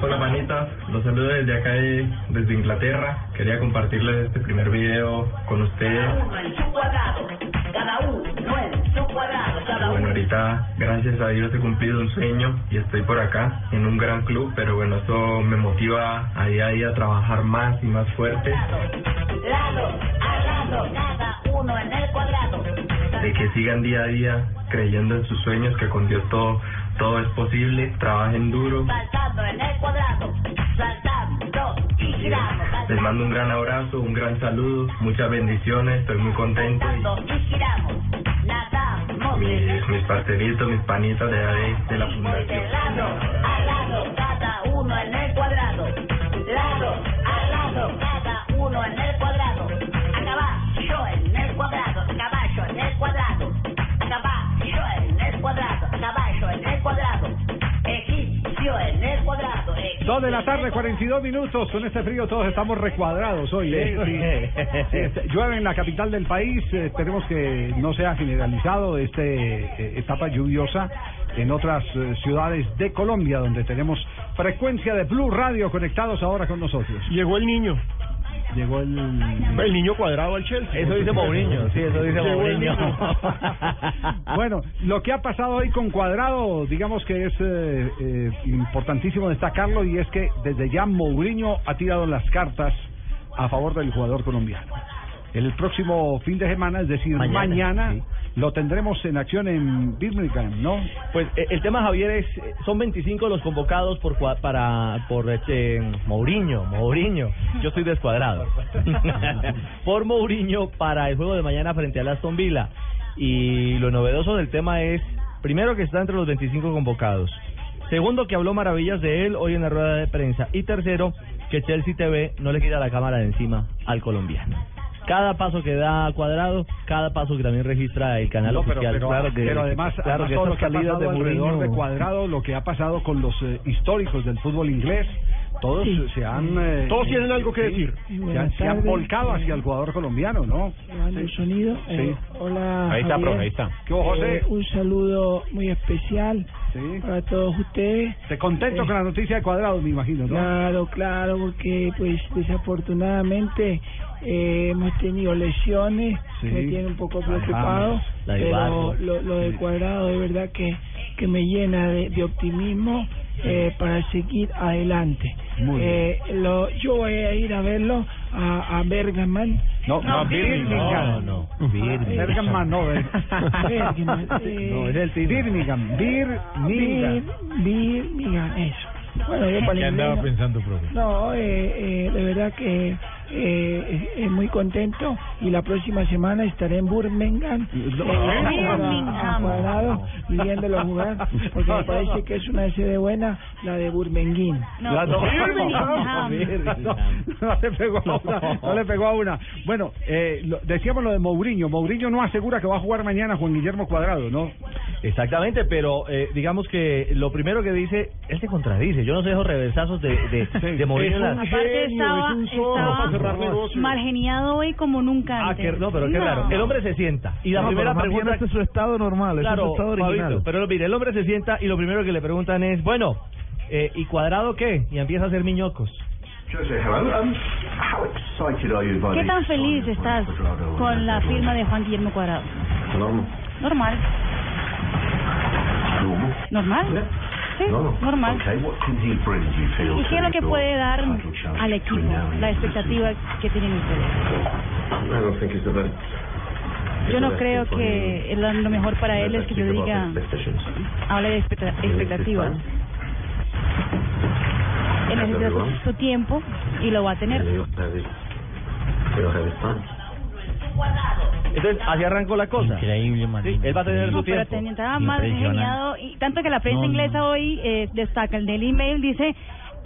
Hola manitas, los saludo desde acá, de- desde Inglaterra. Quería compartirles este primer video con ustedes. Bueno, ahorita gracias a Dios he cumplido un sueño y estoy por acá en un gran club, pero bueno, eso me motiva a día a día a trabajar más y más fuerte, de que sigan día a día creyendo en sus sueños, que con Dios todo, todo es posible, trabajen duro. Saltando en el cuadrado, saltando y giramos. Les mando un gran abrazo, un gran saludo, muchas bendiciones, estoy muy contento Saltando y giramos, nadamos. mis, mis pastelitos, mis panitas de, de, de la De fundación. lado a lado, cada uno en el cuadrado. Lado a lado, cada uno en el cuadrado. En el cuadrado. egipcio Dos de la tarde, el 42 minutos. Con este frío todos estamos recuadrados hoy. ¿eh? Sí. Sí, este, llueve en la capital del país. eh, Esperemos que no sea generalizado este eh, etapa lluviosa en otras eh, ciudades de Colombia, donde tenemos frecuencia de Blue Radio conectados ahora con nosotros. Llegó el niño. Llegó el... El niño cuadrado al Chelsea. Eso dice Mourinho, sí, eso dice Mourinho. Bueno, lo que ha pasado hoy con Cuadrado, digamos que es eh, eh, importantísimo destacarlo y es que desde ya Mourinho ha tirado las cartas a favor del jugador colombiano. El próximo fin de semana, es decir, Mañana, mañana, sí. Lo tendremos en acción en Birmingham, ¿no? Pues eh, el tema Javier es eh, son 25 los convocados por para por este Mourinho, Mourinho. Yo estoy descuadrado. por Mourinho para el juego de mañana frente al Aston Villa. Y lo novedoso del tema es primero que está entre los 25 convocados. Segundo que habló maravillas de él hoy en la rueda de prensa y tercero que Chelsea TV no le quita la cámara de encima al colombiano. Cada paso que da cuadrado, cada paso que también registra el canal No, pero, oficial. pero- claro que, pero además, claro además que todo lo estas que ha salidas pasado de alrededor Mourinho- de Cuadrado, lo que ha pasado con los eh, históricos del fútbol inglés, todos Sí. se han... eh, Todos tienen algo que sí, decir. Se han, se volcado hacia el jugador colombiano, ¿no? El sonido. Eh, hola. Ahí está, Javier. profe, ahí está. ¿Qué hubo, José? Eh, un saludo muy especial Sí. para todos ustedes. Te contento Eh, con la noticia de Cuadrado, me imagino, ¿no? Claro, claro, porque pues desafortunadamente eh, hemos tenido lesiones Sí. me tienen un poco preocupado, pero lo, lo de cuadrado de verdad que, que me llena de, de optimismo eh, para seguir adelante. Eh, lo, yo voy a ir a verlo a, a Bergaman. No, no, Birmingham. No, no. Birmingham. Bergman no. Bergman, No, es el Birmingham. Birmingham. Bir, Birmingham, eso. Bueno, yo para el ¿Qué andaba no- pensando, profe? No, eh, eh, de verdad que eh, muy contento y la próxima semana estaré en Birmingham, eh, cuadrado, viéndolo jugar, porque me parece que es una sede buena la de Birmingham. No, Birmingham. no, no le pegó a una, no le pegó a una. Bueno, eh, lo- decíamos lo de Mourinho. Mourinho no asegura que va a jugar mañana Juan Guillermo Cuadrado, ¿no? Exactamente, pero eh, digamos que lo primero que dice, él se contradice. Yo no sé esos reversazos de, de, de Mourinho. en la- genio, Aparte estaba, es un zorro cerrar negocios. mal geniado hoy como nunca Ah, antes. que, no, pero qué raro. El hombre se sienta y la No, primera pregunta este es su estado normal, este es claro, su estado original. Fabito, pero mire, el hombre se sienta y lo primero que le preguntan es, bueno, eh, ¿y cuadrado qué? Y empieza a hacer miñocos. ¿Qué tan feliz estás con la firma de Juan Guillermo Cuadrado? Normal. ¿Normal? Sí, normal. ¿Y qué es lo que puede dar al equipo? La expectativa que tienen ustedes. Yo no creo que lo mejor para él es que yo diga, hable de expecta- expectativas. Él necesita su, su tiempo y lo va a tener. Entonces, así arrancó la cosa. Increíble, Sí, él va a tener No, su pero tiempo. estaba más geniado y tanto que la prensa No, no. inglesa hoy eh, destaca el Daily Mail dice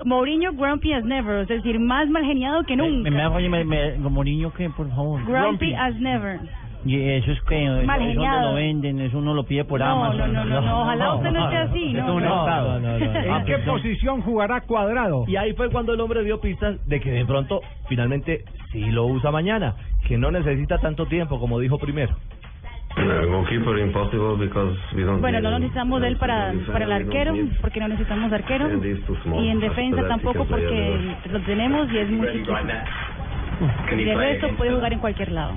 Mourinho grumpy as never, es decir, más mal geniado que Me, nunca. me, me, me, como niño que, por favor. grumpy as never. Y eso es que, eso, Mal eso geniado. no lo venden, eso uno lo pide por No, Amazon. no, no, no, no, ojalá usted no esté así, Es no, no. No, no, no, no. ¿En qué posición jugará Cuadrado? Y ahí fue cuando el hombre dio pistas de que de pronto, finalmente, sí lo usa mañana, que no necesita tanto tiempo, como dijo primero. goalkeeper impossible because we don't Bueno, no necesitamos de él para, para el arquero, porque no necesitamos arquero. Y en defensa tampoco porque lo tenemos y es muy chiquito. Y de resto puede jugar en cualquier lado.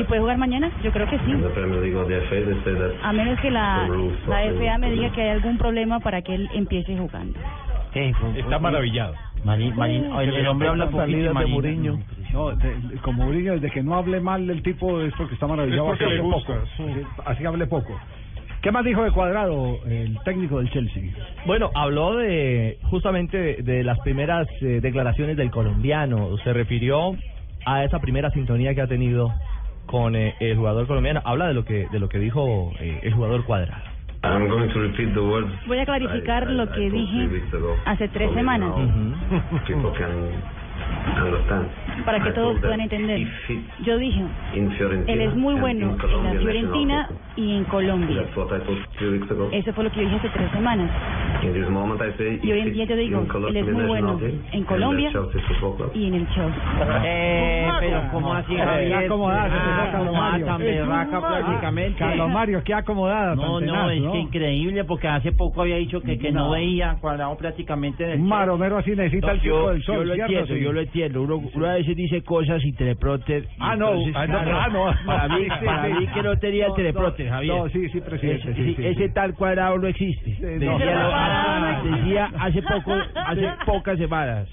¿Y puede jugar mañana? Yo creo que sí. A menos que la, la. FA me diga que hay algún problema para que él empiece jugando. Está maravillado. Mari, el, el hombre habla poquito, de. Mourinho. No, de- de- con Mourinho, desde que no hable mal del tipo es porque está maravillado. Es porque así le hable gusta, poco. Así- Así hable poco. ¿Qué más dijo de Cuadrado el técnico del Chelsea? Bueno, habló de justamente de, de las primeras eh, declaraciones del colombiano. Se refirió a esa primera sintonía que ha tenido con eh, el jugador colombiano. Habla de lo que de lo que dijo eh, el jugador Cuadrado. I'm going to repeat the words Voy a clarificar I- I- lo I que told dije hace tres semanas. can understand. para que I todos puedan entender. Yo dije, él es muy bueno en la Fiorentina y en. Colombia. That's what I told three weeks ago. Eso fue lo que yo dije hace tres semanas. Y hoy en día yo digo, in él Colombia es muy bueno en Colombia y en el Chelsea. Eh, pero ¿cómo así, Qué Javier? acomodada se puso Ah, prácticamente. Carlos Mario, qué acomodada. No, no, es que increíble porque hace poco había dicho que, que no, veía cuadrado prácticamente en el Un maromero así necesita el circo del sol. yo lo ¿cierto? entiendo, yo lo entiendo. Uno, uno a veces dice cosas y teleprompter. y Ah, no, entonces, ah, no, claro, ah, no, Para mí, que no tenía el No, Javier. sí, sí, presidente, Ese, sí, sí, sí, ese sí. tal cuadrado no existe. no. Decía, lo- hace poco, hace pocas semanas.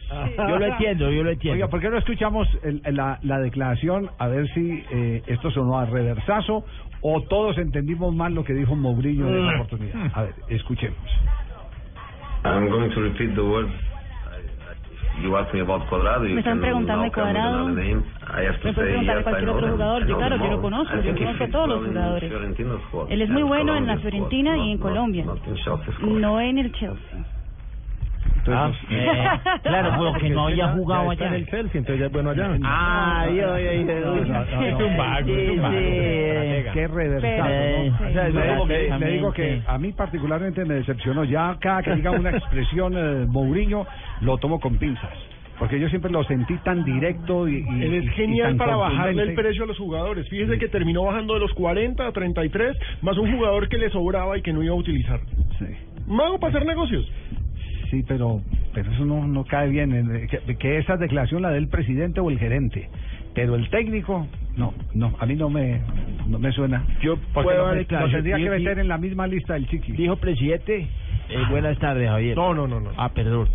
Yo lo entiendo, yo lo entiendo. Oiga, ¿por qué no escuchamos el- la, la declaración a ver si eh, esto sonó a reversazo o todos entendimos mal lo que dijo Mourinho en esa Mm. oportunidad? A ver, escuchemos. I'm going to repeat the words. Me están preguntando de Cuadrado. Me puede say preguntar yes, cualquier otro jugador. Yo, claro, yo lo conozco, yo conozco a todos los jugadores. Él es muy bueno en la Fiorentina y en Colombia. No en el Chelsea. Ah, eh, claro, porque no había jugado allá. Chelsea, entonces ya es bueno allá. Ah, yo, yo, yo, yo. Es un vago, es un vago. Qué reversazo, Eh, ¿no? O sea, le, digo que, le digo que exactamente. a mí particularmente me decepcionó. Ya cada que diga una expresión eh, Mourinho, lo tomo con pinzas. Porque yo siempre lo sentí tan directo y, y- Él y- es y genial tan para bajarle el precio a los jugadores. Fíjese que terminó bajando de los 40 a 33, más un jugador que le sobraba y que no iba a utilizar. Sí. Mago para hacer negocios. Sí, pero pero eso no, no cae bien. eh, Que, que esa declaración la del presidente o el gerente. Pero el técnico, no, no, a mí no me, no me suena. Yo Porque puedo dar lo tendría que meter en la misma lista del chiqui. Dijo presidente, eh, buenas tardes, Javier. No, no, no, no. Ah, perdón.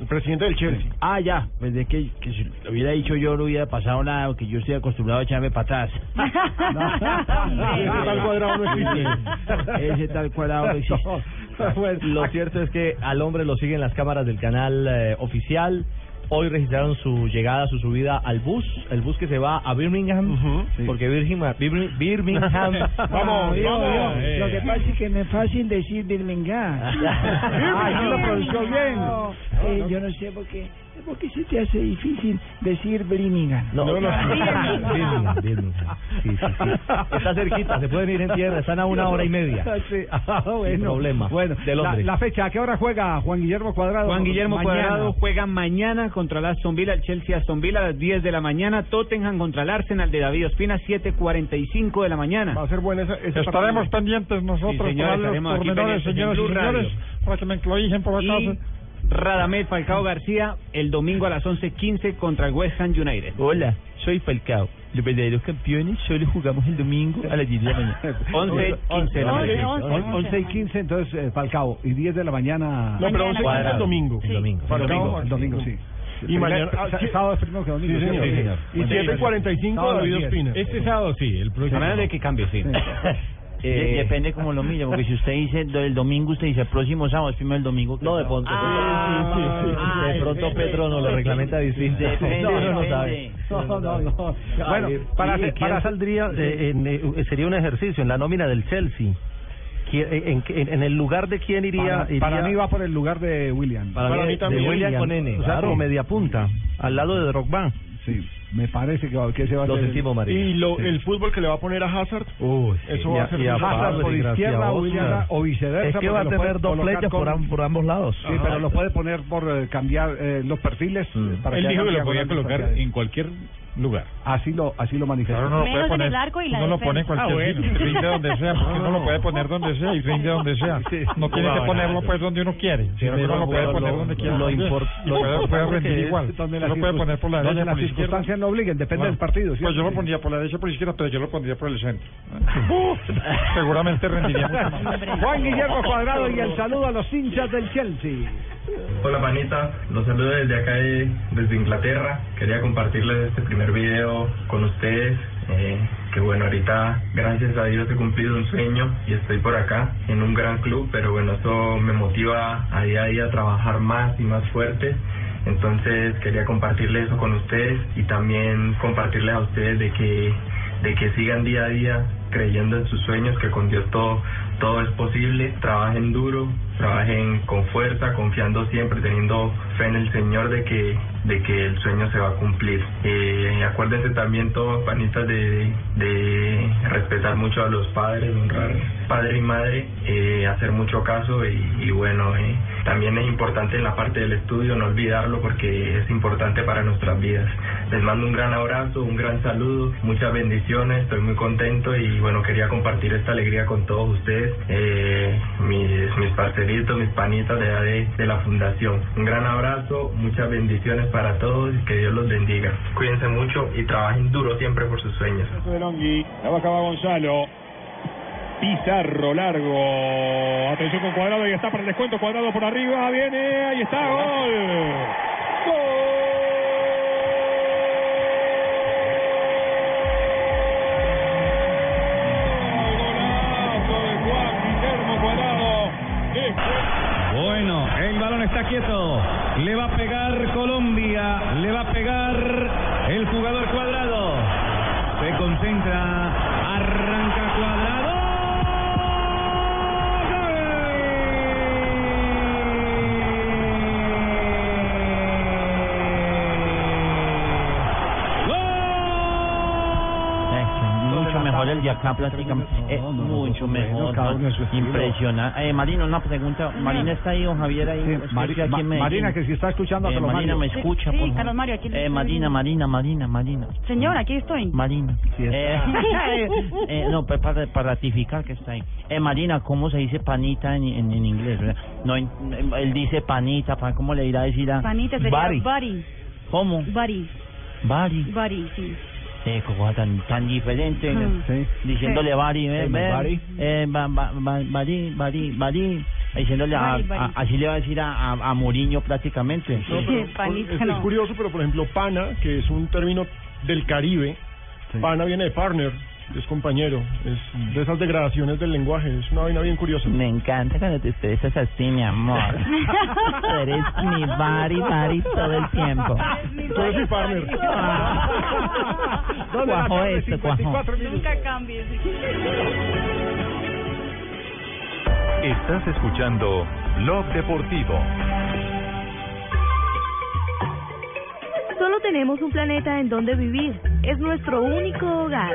El presidente del Chelsea. Ah, ya, pues de que, que si lo hubiera dicho yo no hubiera pasado nada, porque yo estoy acostumbrado a echarme para atrás. Ese tal cuadrado no existe. Ese tal cuadrado no existe. Lo cierto es que al hombre lo siguen las cámaras del canal eh, oficial. Hoy registraron su llegada, su subida al bus, el bus que se va a Birmingham, porque Birmingham, Bir- Birmingham, Vamos, Yo, vamos. yo, Eh. Lo que pasa es que me es fácil decir Birmingham. Ah, sí lo pronunció bien. No, eh, yo no sé por qué, por qué se te hace difícil decir Birmingham. No, No, no. Birmingham, Birmingham. Sí, sí, sí. Está cerquita, se pueden ir en tierra, están a una hora y media. Sí, ah, bueno. Sin problema. Bueno, De la, la fecha, ¿a qué hora juega Juan Guillermo Cuadrado? Juan Guillermo Mañana. Cuadrado juega mañana contra el Aston Villa, el Chelsea Aston Villa a las 10 de la mañana, Tottenham contra el Arsenal de David Ospina 7:45 de la mañana. Va a ser buena esa, ese Estaremos pendientes nosotros Sí, señores, para los estaremos aquí pendientes en señoras y señores, para que me encloicen por la Y casa. Radamel Falcao García el domingo a las 11:15 contra el West Ham United. Hola, soy Falcao. Los verdaderos campeones solo jugamos el domingo a las 10 de la mañana. 11, 15 de la Once, mañana. once, On- once. 11 y 15, entonces eh, Falcao. Y 10 de la mañana. No, pero Mañana. 11 es el domingo. El domingo. Falcao, domingo. el domingo, sí. Y mañana. ah, sábado es primero que domingo. Sí, señor. Sí, señor. Y Bueno, 7.45 sábado a las David 10. Ospina. Este sábado sí, el próximo. Semana de que cambie, sí. Eh, Depende como lo mire, porque si usted dice el domingo, usted dice el próximo sábado, es primero el domingo. que No, de el pronto. sábado. sí, sí, sí, sí. De pronto Petro no lo reglamenta distinto. Depende, No, no sabe. No, no, no. Bueno, para, ¿y para quién saldría eh, en, eh, sería un ejercicio en la nómina del Chelsea. ¿Quién- En, en- en el lugar de quién iría, Para, iría para mí va por el lugar de William. Para mí de de William con N, o sea, como media punta, al lado de Drogba. Sí, me parece que, va- que ese va a Lo ser. sentimos, el- Y lo, Sí. el fútbol que le va a poner a Hazard, eso y va a- a ser y a Hazard por izquierda, William o viceversa. Es que va a tener dos flechas por por ambos lados. Sí, pero lo puede poner por eh, cambiar eh, los perfiles. eh, para Él que dijo que lo podía colocar en cualquier lugar. Así lo, así lo manifestó. Claro, no lo puede en poner- el arco y la uno lo pone en cualquier Ah, bueno. sitio, rinde donde sea, porque uno lo puede poner donde sea y rinde donde sea. No tiene que ponerlo pues donde uno quiere, sino que uno lo puede poner donde quiera. lo lo puede, puede rendir igual. las puede poner por la donde derecha, las por la izquierda. circunstancias no obliguen, depende del partido. Pues yo lo pondría por la derecha, por la izquierda, pero yo lo pondría por el centro. Seguramente rendiría mucho más. Juan Guillermo Cuadrado y el saludo a los hinchas del Chelsea. Hola panita, los saludo desde acá de- desde Inglaterra. Quería compartirles este primer video con ustedes. eh, que bueno, ahorita gracias a Dios he cumplido un sueño y estoy por acá en un gran club, pero bueno, eso me motiva a día a día a trabajar más y más fuerte. Entonces quería compartirles eso con ustedes y también compartirles a ustedes de que de que sigan día a día creyendo en sus sueños, que con Dios todo todo es posible, trabajen duro, trabajen con fuerza, confiando siempre, teniendo fe en el Señor de que de que el sueño se va a cumplir. Eh, acuérdense también todos, panitas, de, respetar mucho a los padres, honrar padre y madre, eh, hacer mucho caso y, bueno, eh, también es importante en la parte del estudio no olvidarlo porque es importante para nuestras vidas. Les mando un gran abrazo, un gran saludo, muchas bendiciones, estoy muy contento y bueno, quería compartir esta alegría con todos ustedes, eh, mis, mis parceritos, mis panitas de, de, de la fundación. Un gran abrazo, muchas bendiciones para todos y que Dios los bendiga. Cuídense mucho y trabajen duro siempre por sus sueños. la va Gonzalo. Pizarro largo. Atención con Cuadrado y está para el descuento. Cuadrado por arriba. Viene. Ahí está. Gol. El balón está quieto. Le va a pegar Colombia. Le va a pegar el jugador cuadrado. Se concentra. Arranca cuadrado. Mucho mejor el de acá prácticamente. Eh, mucho mejor. a. Impresionante. Eh, Marina, una pregunta. Marina está ahí, o Javier ahí. Sí, Mari- Ma-. Marina, que si está escuchando, Eh, Carlos Marina, Mario. me escucha, Sí, por favor. Carlos Mario, aquí Eh, estoy Marina. Marina, Marina, Marina. Señor, aquí estoy. Marina. Eh, eh, no, pues para, para ratificar que está ahí. Eh, Marina, ¿cómo se dice panita en, en, en inglés? verdad? No, en- él dice panita, pa- ¿cómo le irá a decir a Panita sería Bari? buddy. ¿Cómo? Buddy. Bari. Buddy, sí. Eh, cosa tan, tan diferente. Mm. Sí. Diciéndole. Bari, eh, ven, Bari. eh, ba- ba- ba- Bari, Bari, Bari. Diciéndole a, Bari, Bari. a- así le va a decir a, a, a Mourinho prácticamente. No, pero Panita, es, es no. curioso, pero por ejemplo, pana, que es un término del Caribe, pana viene de partner, es compañero, es de esas degradaciones del lenguaje, es una vaina bien curiosa. Me encanta cuando te expresas así, mi amor. Tú eres mi bari, bari todo el tiempo. Tú eres mi partner. ¿Dónde la Cuajo tarde, esto, cuajo. 54 minutos. Nunca cambies. Estás escuchando Blog Deportivo. Solo tenemos un planeta en donde vivir. Es nuestro único hogar.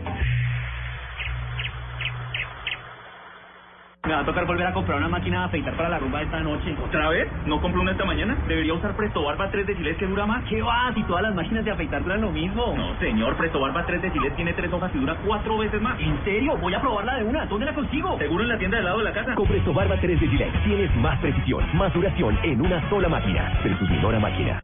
Me va a tocar volver a comprar una máquina de afeitar para la rumba esta noche. ¿Otra vez? ¿No compré una esta mañana? ¿Debería usar Presto Barba 3 de Gillette que dura más? ¿Qué va? Si todas las máquinas de afeitar duran lo mismo. No, señor. Presto Barba 3 de Gillette tiene tres hojas y dura cuatro veces más. ¿En serio? Voy a probarla de una. ¿Dónde la consigo? Seguro en la tienda del lado de la casa. Con Presto Barba 3 de Gillette tienes más precisión, más duración en una sola máquina. Versus menor a máquina.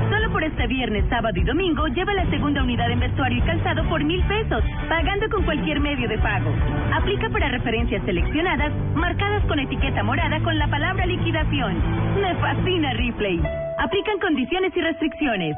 Por este viernes, sábado y domingo lleva la segunda unidad en vestuario y calzado por mil pesos, pagando con cualquier medio de pago. Aplica para referencias seleccionadas, marcadas con etiqueta morada con la palabra liquidación. Me fascina Ripley. Aplican condiciones y restricciones.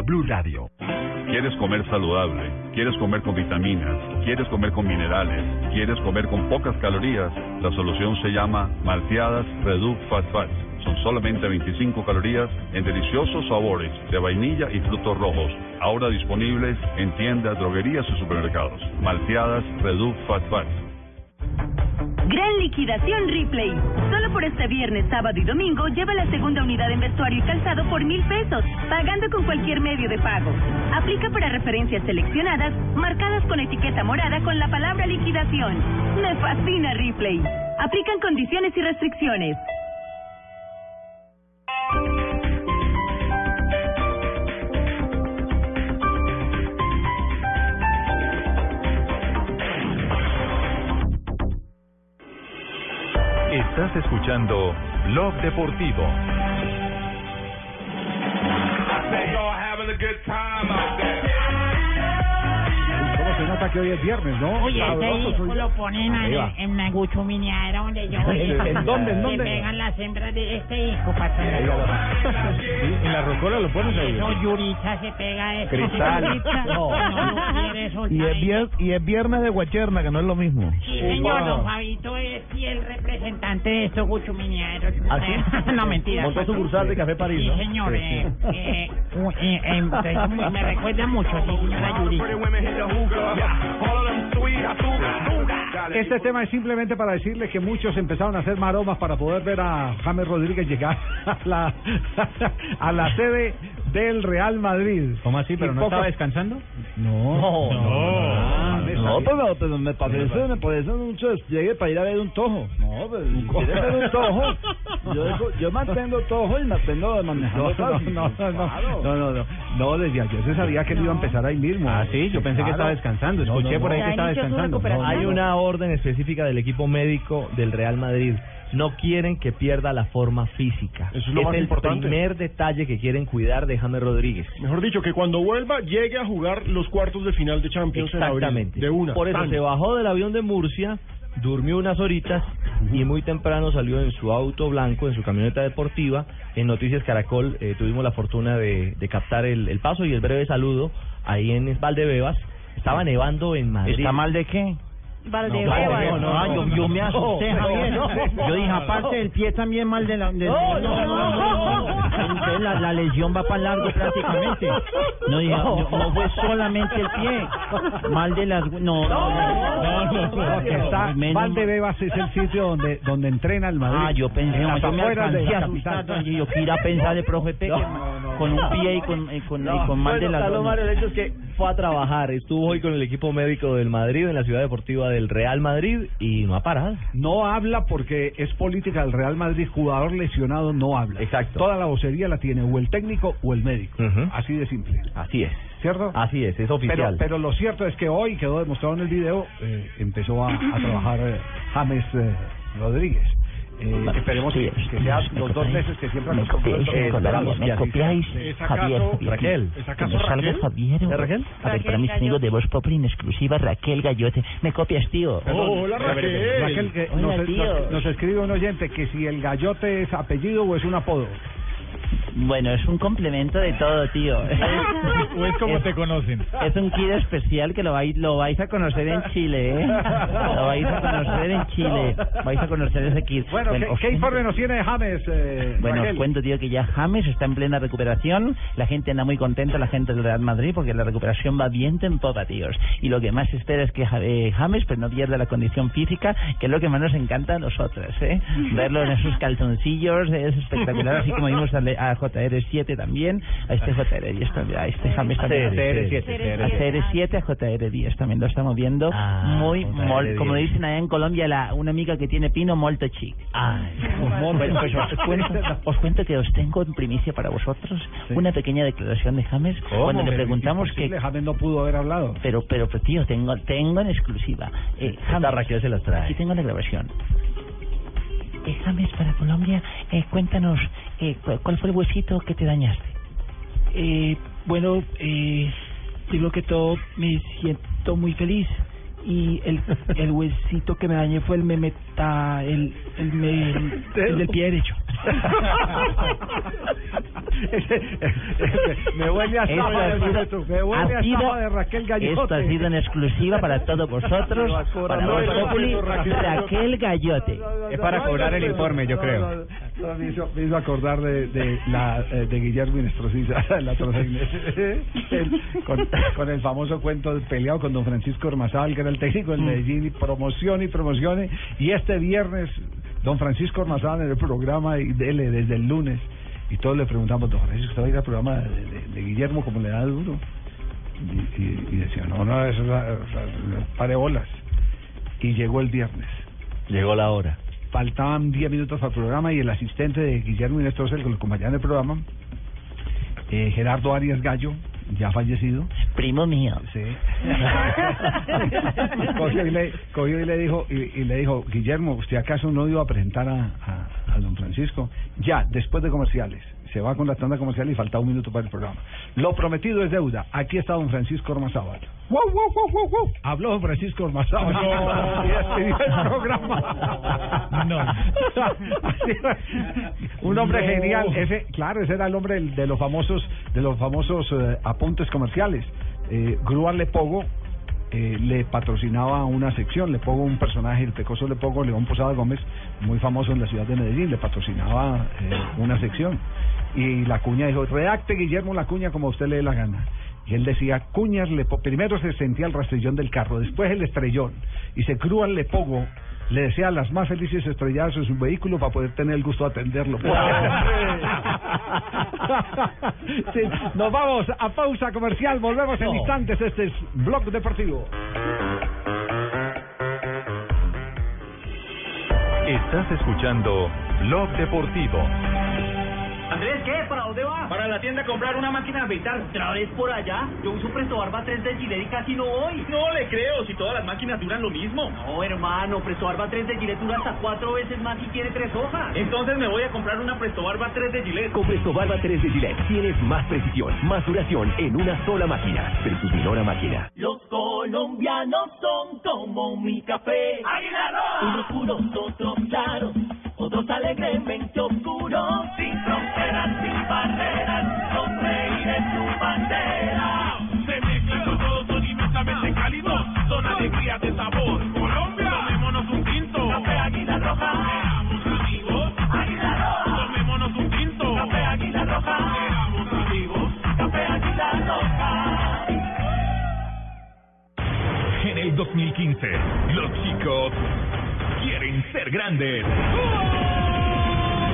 Blue Radio. ¿Quieres comer saludable? ¿Quieres comer con vitaminas? ¿Quieres comer con minerales? ¿Quieres comer con pocas calorías? La solución se llama Malteadas Reduc Fat Fats. Son solamente 25 calorías en deliciosos sabores de vainilla y frutos rojos. Ahora disponibles en tiendas, droguerías y supermercados. Malteadas Reduc Fat Fats. Gran liquidación Ripley. Solo por este viernes, sábado y domingo lleva la segunda unidad en vestuario y calzado por mil pesos, pagando con cualquier medio de pago. Aplica para referencias seleccionadas, marcadas con etiqueta morada con la palabra liquidación. Me fascina Ripley. Aplican condiciones y restricciones. Escuchando Blog Deportivo. ¿Cómo se nota que hoy es viernes, no? Oye, ese Sabroso, hijo soy- lo ponen en, Nagucho Miniadera donde yo ¿En- en dónde, en dónde? pegan las hembras de este hijo va. ¿En la rocola lo pones ahí? No, Yurita se pega eso. Cristal. No. no lo quiere soltar. Y es, vier- y es viernes de Guacherna, que no es lo mismo. Sí, señor, don Fabito es fiel representante de estos Gucho Mineaderos. no, mentira. Montó sucursal de Café París, Sí, ¿no? señor. Sí, eh, eh, eh, me- me recuerda mucho, sí, señora Yurita. Este tema es simplemente para decirle que muchos empezaron a hacer maromas para poder ver a James Rodríguez llegar a la, a la sede del Real Madrid. ¿Cómo así? ¿Pero Y no estaba descansando? No, no. No, pero, pero me parece, me parece mucho despliegue para ir a ver un tojo. No, pero si quieres ver un tojo, yo, dejo- yo mantengo tojo y mantengo manejando No, no, no, no, no, no, no, no, desde ayer se sabía que él iba a empezar ahí mismo. Ah, sí, yo pensé que estaba descansando, escuché por ahí que estaba descansando. No, Hay no. una orden específica del equipo médico del Real Madrid. No quieren que pierda la forma física. Eso es lo más el importante. primer detalle que quieren cuidar de James Rodríguez. Mejor dicho, que cuando vuelva llegue a jugar los cuartos de final de Champions en abril. Exactamente. De una. Por eso Tan. se bajó del avión de Murcia, durmió unas horitas y muy temprano salió en su auto blanco, en su camioneta deportiva. En Noticias Caracol eh, tuvimos la fortuna de, de captar el, el paso y el breve saludo ahí en Valdebebas. Estaba nevando en Madrid. ¿Está mal de qué? Valdebebas. No, no, no, yo, yo me asusté, No, Javier. no, no. Yo dije, aparte del pie también mal de la... de- No, no, no, no. Entonces la, la lesión va para largo prácticamente. No, dije, no, no fue solamente el pie. Mal de las... No, no, no. No, que. Valdebebas es el sitio donde donde entrena el Madrid. Ah, yo pensé, no, yo me afueras de alcancé la a capital. asustar, yo, quiera pensar de profe Peque, con un pie y con, y con, y con mal de Bueno. Carlos Mario, el hecho es que fue a trabajar, estuvo hoy con el equipo médico del Madrid en la ciudad deportiva del Real Madrid y no ha parado. No habla porque es política del Real Madrid, jugador lesionado no habla. Exacto. Toda la vocería la tiene o el técnico o el médico. Así de simple. Así es. ¿Cierto? Así es, es Pero, oficial. pero lo cierto es que hoy quedó demostrado en el video, eh, empezó a, a trabajar eh, James eh, Rodríguez. Eh, esperemos que, que sea los dos meses que siempre Me acostumbramos. copiáis, Eh, me copiáis, sea. ¿Es Javier. Raquel? ¿Es Que acaso Raquel? Javier. ¿Es Raquel? A ver, para mis amigos de Voz Populi en exclusiva, Raquel Gallote. ¿Me copias, tío? Hola Raquel. Raquel, que Hola, nos, tío. nos- nos escribe un oyente que si el gallote es apellido o es un apodo. Bueno, es un complemento de todo, tío. ¿O es como te conocen? Es un kit especial que lo vais, lo vais a conocer en Chile, ¿eh? Lo vais a conocer en Chile. Vais a conocer ese kit. Bueno, ¿qué, informe nos tiene James? Eh, Bueno, os cuento, tío, que ya James está en plena recuperación. La gente anda muy contenta, la gente del Real Madrid, porque la recuperación va viento en popa, tíos. Y lo que más espera es que eh, James pues no pierda la condición física, que es lo que más nos encanta a nosotros, ¿eh? Verlo en esos calzoncillos es espectacular, así como vimos a, Le- a JR7 también, a este JR10 también, a este James también. A CR7, A CR7, a JR10 también lo estamos viendo. Ah, muy, mol- JR10. como dicen allá en Colombia, la, una amiga que tiene pino, molto chic. Bueno, pues os cuento, os cuento que os tengo en primicia para vosotros una pequeña declaración de James ¿Cómo? cuando le Pero preguntamos que James no pudo haber hablado. pero pero pues, tío tengo tengo en exclusiva eh, James Raquel se las trae. aquí tengo la grabación eh, James para Colombia eh, cuéntanos eh, cu- cuál fue el huesito que te dañaste Eh, bueno, eh, primero que todo me siento muy feliz y el, el huesito que me dañé fue el memeta, el, el, me- el del pie derecho. me huele a ha de, sido- me huele a sido- de Raquel Gallote. esto ha sido en exclusiva para todos vosotros para No, no, no, Populi, no, Raquel Gallote Es para cobrar el informe, yo creo. me, hizo, me hizo acordar de, de la eh, de Guillermo Inestrosiza, la. El- con, con el famoso cuento del peleado con don Francisco Ormazábal, que era el técnico del Medellín, y promoción y promocione. Y este viernes, don Francisco Ormazábal en el programa y dele desde el lunes. Y todos le preguntamos, don Francisco, ¿usted va a ir al programa de, de- de Guillermo como le da duro? Y, y- y decía, no, no, eso es la- la- pare bolas. Y llegó el viernes. Llegó la hora. Faltaban 10 minutos para el programa y el asistente de Guillermo Inestrosa, el que lo acompañaba en el programa, eh, Gerardo Arias Gallo, ya fallecido. primo mío Sí. cogió, y le, cogió y le dijo, y, y le dijo, Guillermo, ¿usted acaso no iba a presentar a, a, a don Francisco? Ya, después de comerciales. Se va con la tanda comercial y falta un minuto para el programa. Lo prometido es deuda. Aquí está don Francisco Ormazábal. ¡Wow, wow, wow, wow, wow! Habló don Francisco Ormazábal. No. Y despidió el programa. No. Un hombre No. genial. Ese, claro, ese era el hombre de los famosos, de los famosos eh, apuntes comerciales. Eh, Grúa Lepogo eh, le patrocinaba una sección, le pongo un personaje, el pecoso le pongo León Posada Gómez, muy famoso en la ciudad de Medellín, le patrocinaba eh, una sección. Y la cuña dijo, redacte Guillermo la cuña como a usted le dé la gana. Y él decía, cuñas le po-". primero se sentía el rastrillón del carro, después el estrellón. Y se crúa le pogo, le desea las más felices estrelladas en su vehículo para poder tener el gusto de atenderlo. Sí, nos vamos a pausa comercial, volvemos en No. instantes. Este es Blog Deportivo. Estás escuchando Blog Deportivo. Andrés, ¿qué? ¿Para dónde va? Para la tienda a comprar una máquina de afeitar. ¿Otra vez por allá? Yo uso Presto Barba 3 de Gillette y casi no voy. No le creo, si todas las máquinas duran lo mismo. No, hermano, Presto Barba 3 de Gillette dura hasta cuatro veces más y tiene tres hojas. Entonces me voy a comprar una Presto Barba 3 de Gillette. Con Presto Barba 3 de Gillette tienes más precisión, más duración en una sola máquina versus menor máquina. Los colombianos son como mi café. Unos puros, otros claros, otros alegremente oscuros. Sin fronteras, sin barreras, sonreír es su bandera. Se mezclan los todos, son inmensamente cálidos, son alegrías de sabor. Colombia, tomémonos un tinto. Café Águila Roja. Seamos amigos. Águila Roja. Tomémonos un tinto. Café Águila Roja. Seamos amigos. Café Águila Roja. En el 2015, los chicos quieren ser grandes.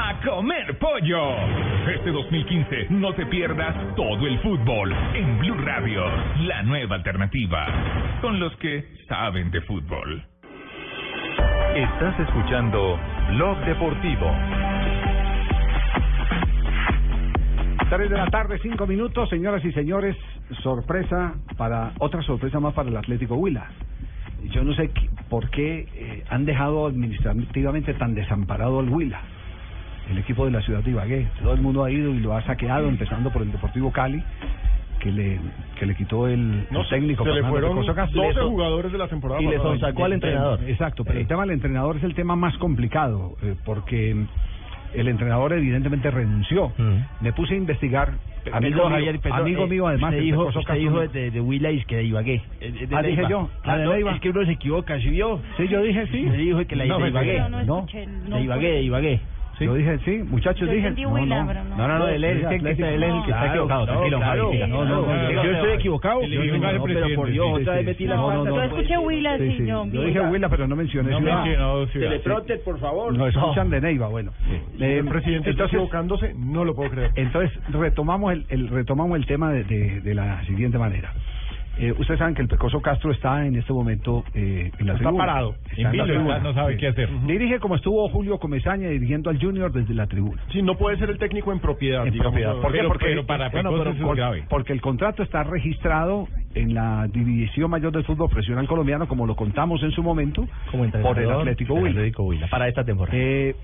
A comer pollo. Este 2015 no te pierdas todo el fútbol en Blue Radio, la nueva alternativa, con los que saben de fútbol. Estás escuchando Blog Deportivo. Tres de la tarde, cinco minutos, señoras y señores, sorpresa para, otra sorpresa más para el Atlético Huila. Yo no sé por qué eh, han dejado administrativamente tan desamparado al Huila, el equipo de la ciudad de Ibagué. Todo el mundo ha ido y lo ha saqueado, empezando por el Deportivo Cali, que le, que le quitó el, No, el técnico se le fueron Pecoso Castro. 12 jugadores de la temporada Y le sonsacó al entrenador. Exacto, pero el tema del entrenador es el tema más complicado, eh, porque el entrenador evidentemente renunció. Me puse a investigar. Amigo, Perdón, mío, Javier, perdón, amigo eh, mío además. El dijo, usted de, de que de Ibagué. Eh, de Ah, dije Neiva. yo, Ah, ah, de no, Neiva. Es que uno se equivoca, ¿sí vio? Sí, yo dije sí. Se dijo que la No, de Ibagué. no, no No, no de Ibagué, de Ibagué. Yo dije sí, muchachos, Yo dije. pero no. No, no, no, él es el que- él es el que está equivocado, tranquilo, claro, Javi. no, no, no, Yo estoy equivocado. Yo No, no, no, pero por Dios, otra vez metí la No, no, pata. no. Yo escuché Huila, Sí, sí, sí. yo. Dije Huila, pero no mencioné No ciudad. Sí. Teleprompter, por favor. No, escuchan de Neiva, bueno. Eh, el presidente está equivocándose, no lo puedo creer. Entonces, retomamos el, el- retomamos el tema de, de- de la siguiente manera. Eh, ustedes saben que el Pecoso Castro está en este momento eh, en la Está tribuna. parado. Tribuna. no sabe qué hacer. Dirige como estuvo Julio Comesaña dirigiendo al Junior desde la tribuna. Sí, no puede ser el técnico en propiedad. En digamos. propiedad. ¿Por qué? Pero- porque, pero para bueno, Pecoso pero eso es por- grave. porque el contrato está registrado en la División Mayor del Fútbol Profesional Colombiano, como lo contamos en su momento, por el Atlético Huila. Para esta temporada. Eh,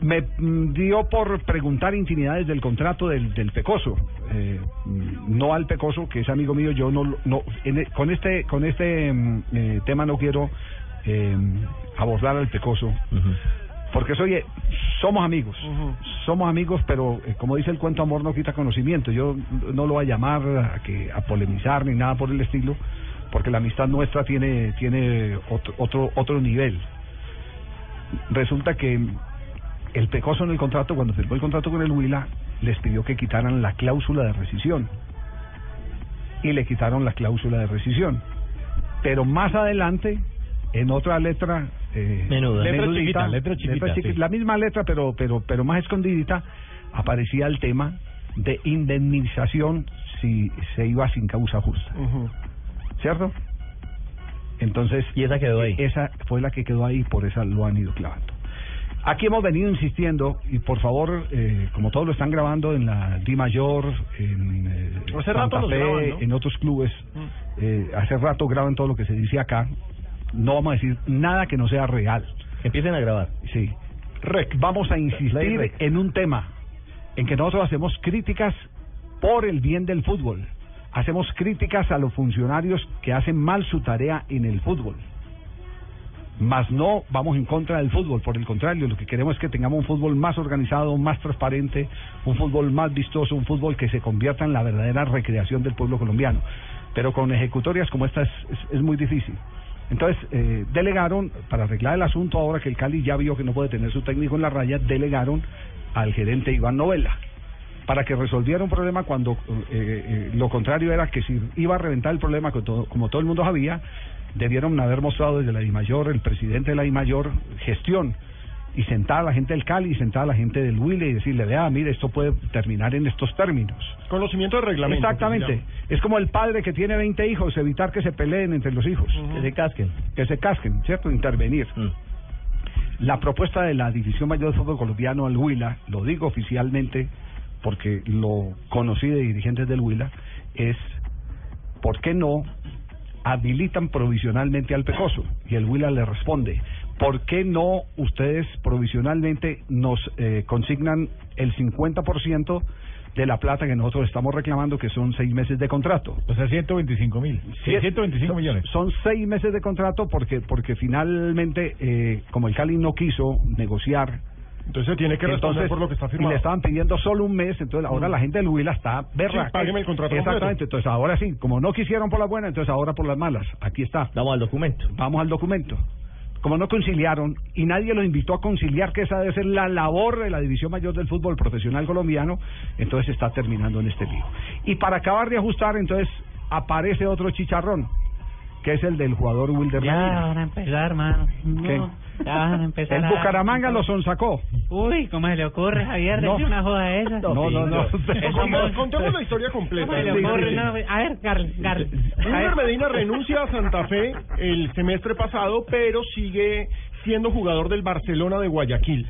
me mm, dio por preguntar intimidades del contrato del, del Pecoso. Eh, no al Pecoso, que es amigo mío, yo no, lo- no en e- con este con este mm, eh, tema no quiero eh, abordar al Pecoso. Porque oye, somos amigos, somos amigos, pero eh, como dice el cuento, amor no quita conocimiento. Yo no lo voy a llamar a, que, a polemizar ni nada por el estilo, porque la amistad nuestra tiene, tiene otro, otro, otro nivel. Resulta que el Pecoso en el contrato, cuando firmó el contrato con el Huila, les pidió que quitaran la cláusula de rescisión. Y le quitaron la cláusula de rescisión. Pero más adelante, en otra letra... Eh, Menuda. Letra menudita, chiquita, letra chiquita, chiqui- sí. La misma letra, pero, pero, pero más escondidita, aparecía el tema de indemnización si se iba sin causa justa. ¿Cierto? Entonces... Y esa quedó ahí. Esa fue la que quedó ahí, por esa lo han ido clavando. Aquí hemos venido insistiendo, y por favor, eh, como todos lo están grabando en la Di Mayor, en eh, Hace Santa rato los Fe, graban, ¿no? en otros clubes, eh, hace rato graban todo lo que se dice acá. No vamos a decir nada que no sea real. Empiecen a grabar. Sí. Vamos a insistir rec. en un tema, en que nosotros hacemos críticas por el bien del fútbol. Hacemos críticas a los funcionarios que hacen mal su tarea en el fútbol. Más no vamos en contra del fútbol, por el contrario, lo que queremos es que tengamos un fútbol más organizado, más transparente, un fútbol más vistoso, un fútbol que se convierta en la verdadera recreación del pueblo colombiano. Pero con ejecutorias como esta es, es- es muy difícil. Entonces, eh, delegaron, para arreglar el asunto, ahora que el Cali ya vio que no puede tener su técnico en la raya, delegaron al gerente Iván Novela para que resolviera un problema cuando eh, eh, lo contrario era que si iba a reventar el problema, como todo, el mundo sabía, debieron haber mostrado desde la DIMAYOR, el presidente de la DIMAYOR, gestión y sentar a la gente del Cali y sentar a la gente del Huile y decirle, vea, mire, esto puede terminar en estos términos. Conocimiento de reglamento. Exactamente. Es como el padre que tiene 20 hijos, evitar que se peleen entre los hijos. Que se casquen. Que se casquen, ¿cierto? Intervenir. La propuesta de la División Mayor de Fútbol Colombiano al Huila, lo digo oficialmente porque lo conocí de dirigentes del Huila, es ¿por qué no habilitan provisionalmente al Pecoso? Y el Huila le responde, ¿por qué no ustedes provisionalmente nos eh, consignan el 50% de la plata que nosotros estamos reclamando, que son seis meses de contrato? O sea, 125 mil. Sí, 125 son- millones. Son seis meses de contrato porque porque finalmente, eh, como el Cali no quiso negociar... Entonces tiene que responder por lo que está firmado. Y le estaban pidiendo solo un mes, entonces ahora la gente del Huila está berra. Sí, págueme el contrato Exactamente, entonces ahora sí, como no quisieron por las buenas, entonces ahora por las malas. Aquí está. Vamos al documento. Vamos al documento. Como no conciliaron y nadie los invitó a conciliar, que esa debe ser la labor de la División Mayor del Fútbol Profesional Colombiano, entonces está terminando en este lío. Y para acabar de ajustar, entonces aparece otro chicharrón, que es el del jugador Wilder Ya Medina. van a empezar, mano. No, ¿Qué? Ya van a empezar. El a- Bucaramanga lo sonsacó. Uy, ¿cómo se le ocurre, Javier, No. una joda esa? No, no, no. Contemos, la historia completa. ¿Cómo se le ocurre? No, a ver, Carl, Carl. Wilmer Medina renuncia a Santa Fe el semestre pasado, pero sigue siendo jugador del Barcelona de Guayaquil.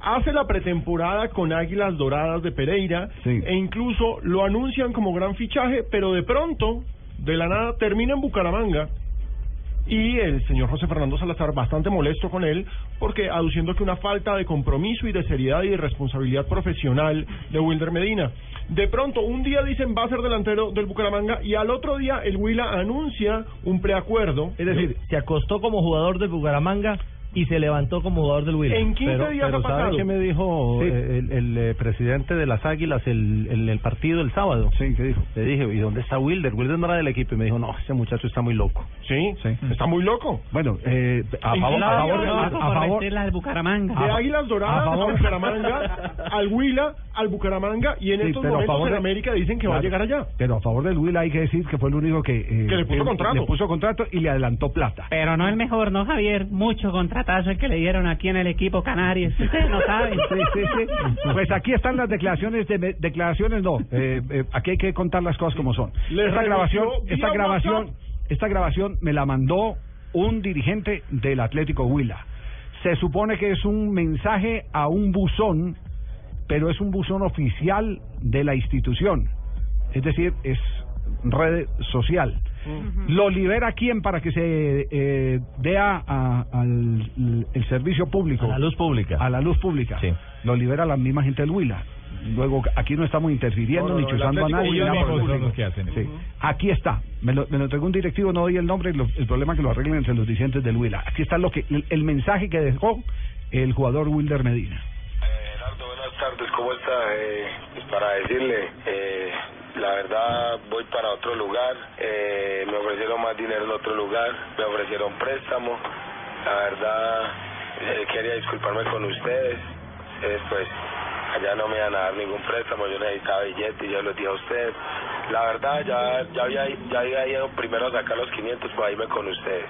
hace la pretemporada con Águilas Doradas de Pereira e incluso lo anuncian como gran fichaje, pero de pronto, de la nada, termina en Bucaramanga. Y el señor José Fernando Salazar bastante molesto con él porque aduciendo que una falta de compromiso y de seriedad y de responsabilidad profesional de Wilder Medina. De pronto, un día dicen va a ser delantero del Bucaramanga y al otro día el Huila anuncia un preacuerdo. Es decir, se acostó como jugador del Bucaramanga y se levantó como jugador del Wilder. En 15 Pero, días pero ha ¿sabe pasado. qué me dijo Sí. eh, el, el, eh, presidente de las Águilas el, el, el partido el sábado? Sí, ¿qué dijo? Le dije, ¿y dónde está Wilder? Wilder no era del equipo. Y me dijo, no, ese muchacho está muy loco. Sí, está muy loco. Bueno, eh, a favor, a Claro, favor, a, a favor, de Bucaramanga. De Águilas Doradas a favor. Bucaramanga, al Huila, al Bucaramanga y en Sí, estos pero a momentos favor en de- América dicen que va a Claro, llegar allá. Pero a favor del Huila hay que decir que fue el único que... eh, Que le puso eh, contrato. Le puso contrato y le adelantó plata. Pero no el mejor, ¿no, Javier? Mucho contratazo el que le dieron aquí en el equipo Canarias. Ustedes no saben. Sí, sí, sí. Pues aquí están las declaraciones de declaraciones no, eh, eh, aquí hay que contar las cosas como son. Les Esta grabación, esta grabación, esta grabación me la mandó un dirigente del Atlético Huila. Se supone que es un mensaje a un buzón, pero es un buzón oficial de la institución. Es decir, es red social. ¿Lo libera quién para que se eh, dé a- a- al el servicio público? A la luz pública. A la luz pública. Lo libera la misma gente del Huila. Luego, aquí no estamos interfiriendo No, no, ni chuzando a nadie. Sí. Aquí está. Me lo, me lo entregó un directivo, no doy el nombre, lo- el problema es que lo arreglen entre los dirigentes del Huila. Aquí está lo que el, el mensaje que dejó el jugador Wilder Medina. Tardes, ¿cómo está? Eh, pues para decirle, eh, la verdad voy para otro lugar, eh, me ofrecieron más dinero en otro lugar, me ofrecieron préstamo, la verdad eh, quería disculparme con ustedes, ustedes pues allá no me iban a dar ningún préstamo, yo necesitaba billete y yo les dije a ustedes, la verdad ya, ya, había, ya había ido primero a sacar los 500 para irme con ustedes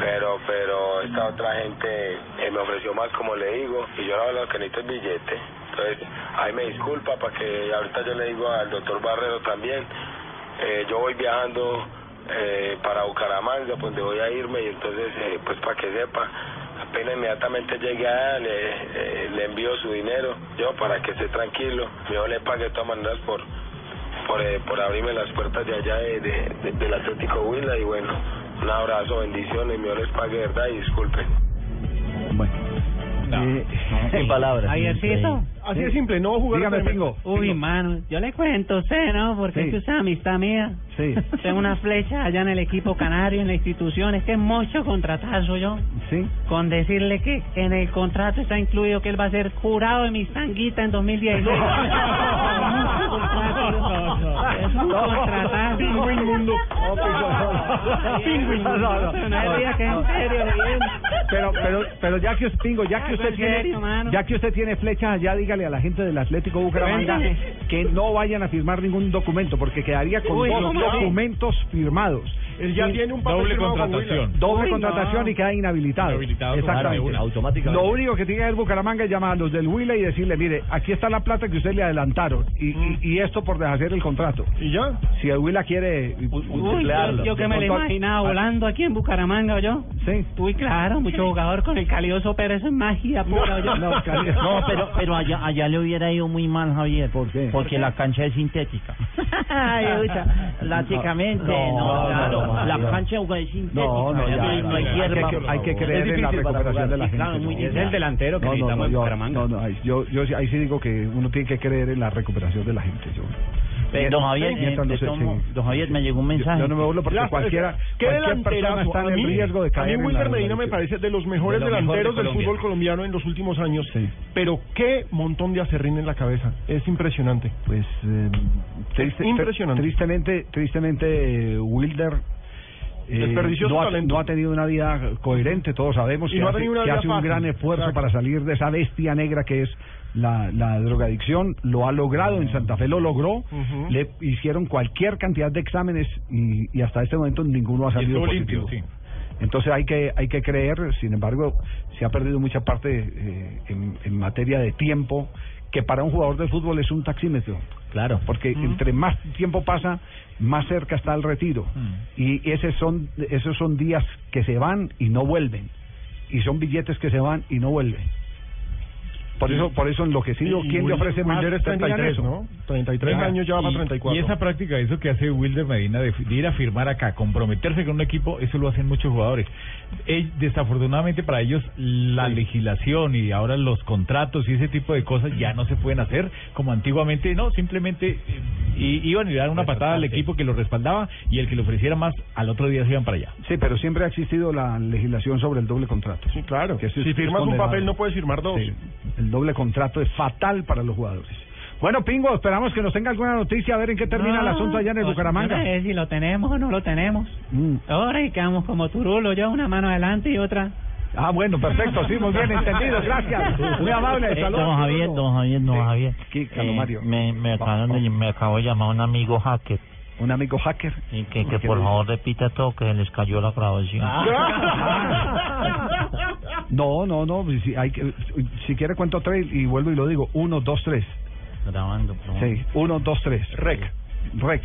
pero pero esta otra gente eh, me ofreció más como le digo y yo ahora lo que necesito es billete. Entonces ahí me disculpa para que ahorita yo le digo al doctor Barrero también eh, yo voy viajando eh, para Bucaramanga pues donde voy a irme y entonces eh, pues para que sepa apenas inmediatamente llegue allá le, eh, le envío su dinero yo para que esté tranquilo yo le pague de todas maneras por por, por abrirme las puertas de allá de, de- de- del Atlético Huila y bueno, un abrazo, bendiciones, Dios les pague verdad y disculpen. Sin palabras. Javiercito. Así de simple, no jugar Dígame, Pingo. Uy, mano, yo le cuento a usted, ¿no? Porque Sí. es que usted es amistad mía. Sí. Tengo una flecha allá en el equipo canario, en la institución. Es que es mucho contratazo yo. Sí. Con decirle que en el contrato está incluido que él va a ser jurado de mi sanguita en 2016. Es un contratazo. Pingo inmundo. No, no, no. Pero no diga que es en serio, bien. Pero, pero, pero ya que usted, Pingo, ya que usted en tiene, ya que usted tiene flechas allá, dígale a la gente del Atlético Bucaramanga que no vayan a firmar ningún documento, porque quedaría con Uy, dos documentos firmados. Él ya tiene un papel firmado con Huila. Doble Uy, contratación no. y queda inhabilitado. Inhabilitado Exactamente. automáticamente. Lo único que tiene que hacer Bucaramanga es llamar a los del Huila y decirle, mire, aquí está la plata que usted le adelantaron y, y, y esto por deshacer el contrato. ¿Y ya? Si el Huila quiere... Uy, yo, yo que me lo imaginaba volando aquí en Bucaramanga, yo. Sí. Uy, claro, jugador con el calioso, pero eso es magia pura. No, pero, pero allá, allá le hubiera ido muy mal, Javier. ¿Por qué? Porque la cancha es sintética. Lógicamente, No, no, no, claro. no, no, la no. cancha es sintética. No, no, ya, no, ya, no hay ya. hierba. Hay que, hay que Es creer en la recuperación de la gente. Es el delantero que necesitamos no, en yo, Bucaramanga. no, no, ahí- yo, yo, sí- ahí sí digo que uno tiene que creer en la recuperación de la gente. Yo. Eh, don Javier, eh, no se- todos sí. don Javier, me llegó un mensaje. Yo no me burlo porque cualquiera, ¿Qué cualquier persona está en A el mí- riesgo de A caer mí en la Wilder Medina me parece de los mejores De lo mejor de delanteros del fútbol colombiano en los últimos años. Pero qué montón de acerrín en la cabeza. Es impresionante. Pues eh, triste- impresionante. Tristemente, tristemente eh, Wilder eh, no, ha, no ha tenido una vida coherente, todos sabemos Y que no ha hace, una que hace un gran esfuerzo Exacto. para salir de esa bestia negra que es la, la drogadicción, lo ha logrado, en Santa Fe lo logró, le hicieron cualquier cantidad de exámenes y, y hasta este momento ninguno ha salido positivo. limpio, Entonces hay que hay que creer, sin embargo, se ha perdido mucha parte eh, en, en materia de tiempo, que para un jugador de fútbol es un taxímetro. Claro. Porque entre más tiempo pasa, más cerca está el retiro. Y esos son, esos son días que se van y no vuelven. Y son billetes que se van y no vuelven. Por eso, por eso enloquecido, ¿quién le Wilder- ofrece más? Wilder está en 33, eso, ¿no? 33 Venga, años ya va para y- 34. Y esa práctica, eso que hace Wilder Medina de, de ir a firmar acá, comprometerse con un equipo, eso lo hacen muchos jugadores. Eh, desafortunadamente para ellos la legislación y ahora los contratos y ese tipo de cosas ya no se pueden hacer como antiguamente, no, simplemente eh, iban y le daban una patada al equipo que lo respaldaba y el que le ofreciera más al otro día se iban para allá. Sí, pero siempre ha existido la legislación sobre el doble contrato. Sí, claro. Que Si firmas un papel no puedes firmar dos. Sí, el doble contrato es fatal para los jugadores. Bueno, Pingo, esperamos que nos tenga alguna noticia a ver en qué termina el asunto allá en el pues, Bucaramanga. no sé si lo tenemos o no lo tenemos. Mm. Ahora y quedamos como turulo, yo una mano adelante y otra. Ah, bueno, perfecto, sí, muy bien entendido, gracias. Muy amable, Eh, saludos. Don Javier, don Javier, don Javier. ¿Qué, Carlos Eh, Mario? me, me, acaban de- me acabo de llamar un amigo hacker. ¿Un amigo hacker? Y que, que ¿Qué por favor repita todo, que se les cayó la grabación. No, no, no, si, hay que, si quiere cuento tres y vuelvo y lo digo. Uno, dos, tres. Grabando. Sí, uno, dos, tres. Rec. Rec.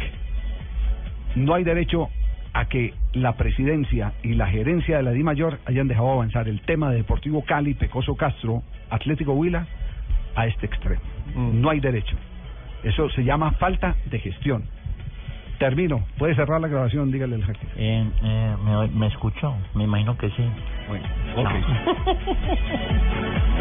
No hay derecho a que la presidencia y la gerencia de la Di Mayor hayan dejado avanzar el tema de Deportivo Cali, Pecoso Castro, Atlético Huila a este extremo. No hay derecho. Eso se llama falta de gestión. Termino. Puede cerrar la grabación, dígale al hacker. Eh, eh, ¿me, ¿Me escuchó? Me imagino que sí. Bueno,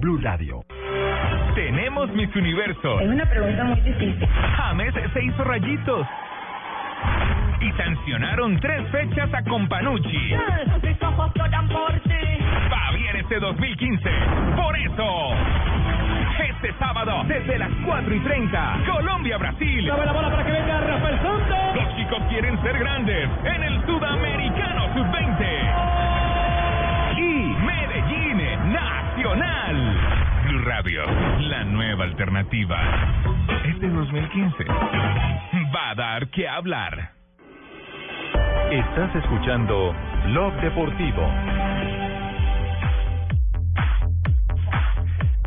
Blue Radio. Tenemos Miss Universo. Es una pregunta muy difícil. James se hizo rayitos. Y sancionaron tres fechas a Companucci. Sus ojos lloran por ti. Va bien este 2015. Por eso. Este sábado, desde las 4 y 30, Colombia-Brasil. Dame la bola para que venga Rafael Santos. Los chicos quieren ser grandes en el Sudamericano Sub-20. Y Medellín Nacional. La nueva alternativa. Este 2015 va a dar que hablar. Estás escuchando Blog Deportivo.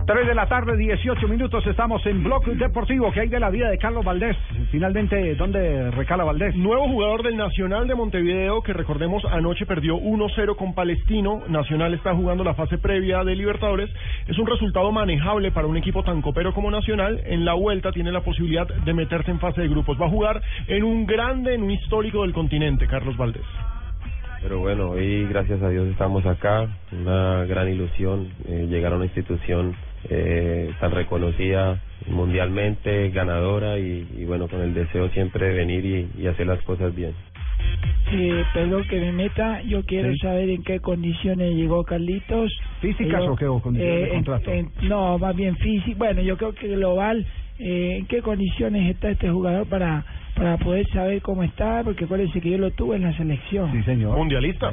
3 de la tarde, 18 minutos, estamos en Bloque Deportivo. ¿Qué hay de la vida de Carlos Valdés? Finalmente, ¿dónde recala Valdés? Nuevo jugador del Nacional de Montevideo que recordemos anoche perdió 1-0 con Palestino. Nacional está jugando la fase previa de Libertadores. Es un resultado manejable para un equipo tan copero como Nacional. En la vuelta tiene la posibilidad de meterse en fase de grupos. Va a jugar en un grande, en un histórico del continente, Carlos Valdés. Pero bueno, hoy gracias a Dios estamos acá, una gran ilusión eh, llegar a una institución eh, tan reconocida mundialmente, ganadora y, y bueno, con el deseo siempre de venir y, y hacer las cosas bien. Eh, perdón que me meta, yo quiero Sí. saber en qué condiciones llegó Carlitos. ¿Físicas Yo- o qué? ¿O condiciones de en- contrato? en- no, más bien físico. Bueno, yo creo que global. Eh, ¿En qué condiciones está este jugador para para poder saber cómo está? Porque acuérdense que yo lo tuve en la selección. Sí, señor. Mundialista.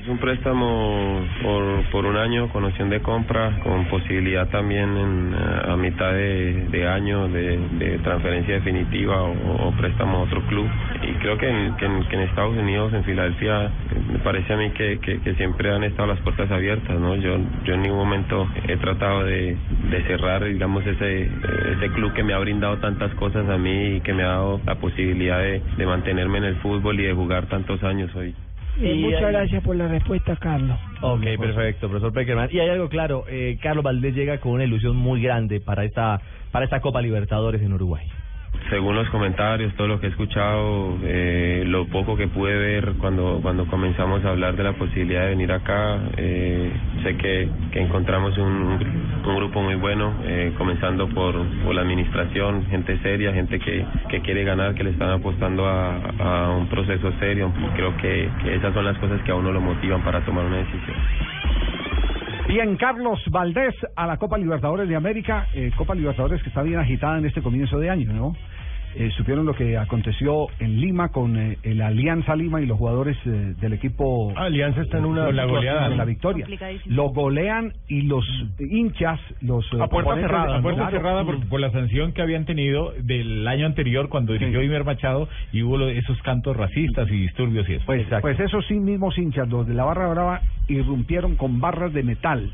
Es un préstamo por, por un año con opción de compra, con posibilidad también en, eh, a mitad de, año de, transferencia definitiva o, préstamo a otro club. Y creo que en, que en, Estados Unidos, en Filadelfia, me parece a mí que siempre han estado las puertas abiertas. ¿no? Yo, yo en ningún momento he tratado de, de cerrar, digamos, ese, ese club que me ha brindado tantas cosas a mí y que me ha dado la posibilidad de, de mantenerme en el fútbol y de jugar tantos años hoy. Eh, Y muchas hay- gracias por la respuesta, Carlos. Ok, perfecto, profesor Peckerman. Y hay algo claro, eh, Carlos Valdés llega con una ilusión muy grande para esta para esta Copa Libertadores en Uruguay. Según los comentarios, todo lo que he escuchado, eh, lo poco que pude ver cuando cuando comenzamos a hablar de la posibilidad de venir acá, eh, sé que, encontramos un, un grupo muy bueno, eh, comenzando por, por la administración, gente seria, gente que, que quiere ganar, que le están apostando a, a un proceso serio. Creo que, que esas son las cosas que a uno lo motivan para tomar una decisión. Bien, Carlos Valdés a la Copa Libertadores de América, eh, Copa Libertadores que está bien agitada en este comienzo de año, ¿no? Eh, supieron lo que aconteció en Lima con eh, el Alianza Lima y los jugadores eh, del equipo Alianza está en una la goleada. en la victoria. Lo golean y los hinchas, los eh, A puerta cerrada, a puerta cerrada por, por la sanción que habían tenido del año anterior cuando dirigió Imer Machado y hubo lo- esos cantos racistas y disturbios y eso. Pues, pues esos sí mismos hinchas, los de la Barra Brava, irrumpieron con barras de metal.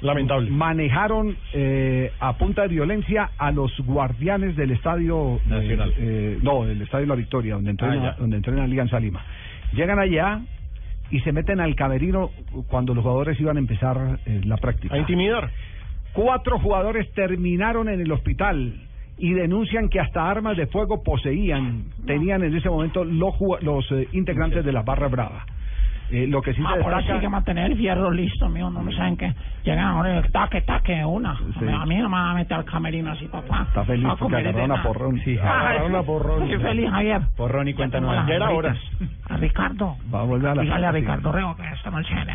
Lamentable. Manejaron eh, a punta de violencia a los guardianes del estadio eh, Nacional. eh, no, del estadio La Victoria, donde entrena, Ah, donde entrena Alianza Lima. Llegan allá y se meten al camerino cuando los jugadores iban a empezar eh, la práctica. A intimidar. Cuatro jugadores terminaron en el hospital y denuncian que hasta armas de fuego poseían, tenían en ese momento los, los eh, integrantes de la Barra Brava. Eh, lo que sí Ah, se por destaca- así que mantener el fierro listo, mío. No me saben que llegan ahora el taque, taque, una. Sí. A mí no me van a meter al camerino así, papá. Está feliz a porque agarraron a. Porrón. Sí, agarraron a Porrón. Estoy feliz, Javier. Porrón y cuenta nueva. Ya era hora. A Ricardo. Va a volver a la Dígale a. Ricardo Rego que está mal chévere.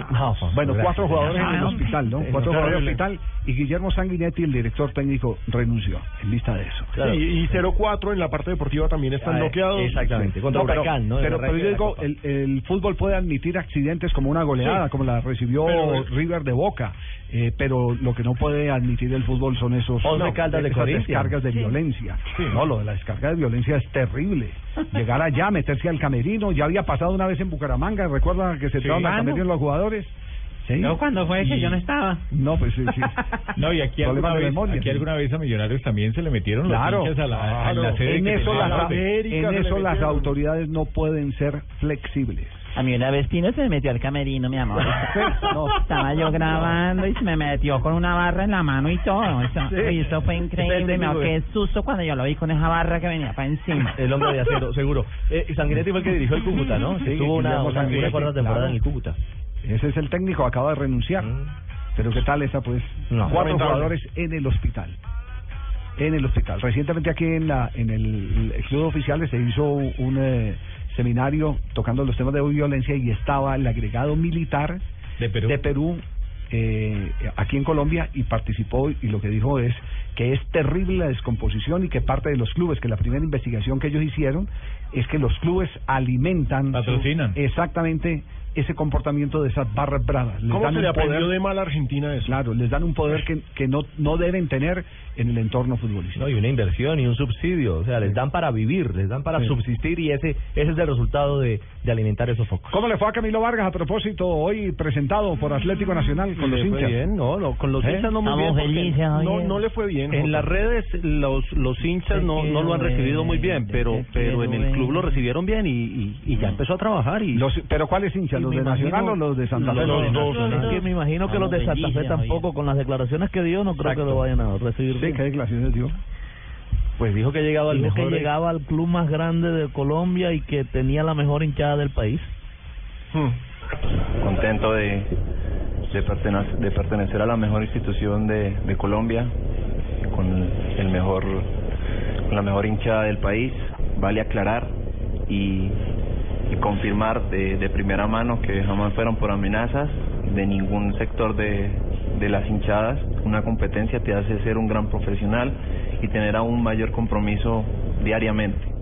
Bueno, cuatro jugadores en el hospital, ¿no? Sí, Cuatro no, jugadores en el hospital y Guillermo Sanguinetti, el director técnico, renunció en vista de eso. Sí, y 0-4 en la parte deportiva también están Ah, bloqueados. exactamente, contra No, pero, Huracán, ¿no? Pero, yo digo, el, el fútbol puede admitir accidentes como una goleada, Sí. como la recibió Pero- River de Boca, eh, pero lo que no puede admitir el fútbol son esos no, de esas descargas de Sí. violencia. No, lo de la descarga de violencia es terrible. Llegar allá, meterse al camerino, ya había pasado una vez en Bucaramanga, ¿recuerda que se entraron al ¿Cuándo? camerino los jugadores? Sí. ¿No? ¿Cuándo fue que yo no estaba? No, pues sí, sí. No, y aquí alguna, vez, memoria. aquí alguna vez a Millonarios también se le metieron Claro, los a la, a la sede en eso, las, en eso las autoridades no pueden ser flexibles. A mí una vez Tino se me metió al camerino, mi amor. No. Estaba yo grabando y se me metió con una barra en la mano y todo. Eso, Sí. y eso fue increíble. Me qué susto cuando yo lo vi con esa barra que venía para encima. El hombre de acero, seguro. Eh, y Sanguinetti fue el que dirigió el Cúcuta, ¿no? Sí, Tuvo una, una, Sanguinetti, una cuarta temporada claro. en el Cúcuta. Ese es el técnico, acaba de renunciar. Pero ¿qué tal esa, pues? No. Cuatro Lamentable. jugadores en el hospital. En el hospital. Recientemente aquí en la en el, el Club de Oficiales se hizo un eh, seminario tocando los temas de violencia y estaba el agregado militar de Perú, de Perú eh, aquí en Colombia y participó y lo que dijo es que es terrible la descomposición y que parte de los clubes, que la primera investigación que ellos hicieron es que los clubes alimentan Patrocinan. exactamente ese comportamiento de esas barras bravas. Les ¿Cómo dan se un le aprendió poder- de mal a Argentina eso? Claro, les dan un poder que, que no, no deben tener en el entorno futbolístico. No, y una inversión y un subsidio. O sea, les dan para vivir, les dan para Sí. subsistir y ese, ese es el resultado de, de alimentar esos focos. ¿Cómo le fue a Camilo Vargas a propósito hoy presentado por Atlético Nacional con los hinchas? bien, no, no, con los ¿Eh? hinchas no muy Estamos bien. porque felices, no, no le fue bien. En En las redes los los hinchas no, no lo han recibido muy bien, pero pero en el club lo recibieron bien y, y, y ya empezó a trabajar y Los, ¿Pero cuáles hinchas? ¿Los de Nacional o los de Santa Fe? los dos, Es que me imagino que los de Santa Fe tampoco, con las declaraciones que dio, no creo que lo vayan a recibir Sí. ¿qué declaraciones dio? Pues dijo que llegaba al que llegaba al club más grande de Colombia y que tenía la mejor hinchada del país. contento de, de, pertenecer, de pertenecer a la mejor institución de, de Colombia, con el mejor, con la mejor hinchada del país. Vale aclarar y, y confirmar de, de primera mano que jamás fueron por amenazas de ningún sector de, de las hinchadas. Una competencia te hace ser un gran profesional y tener aún mayor compromiso diariamente.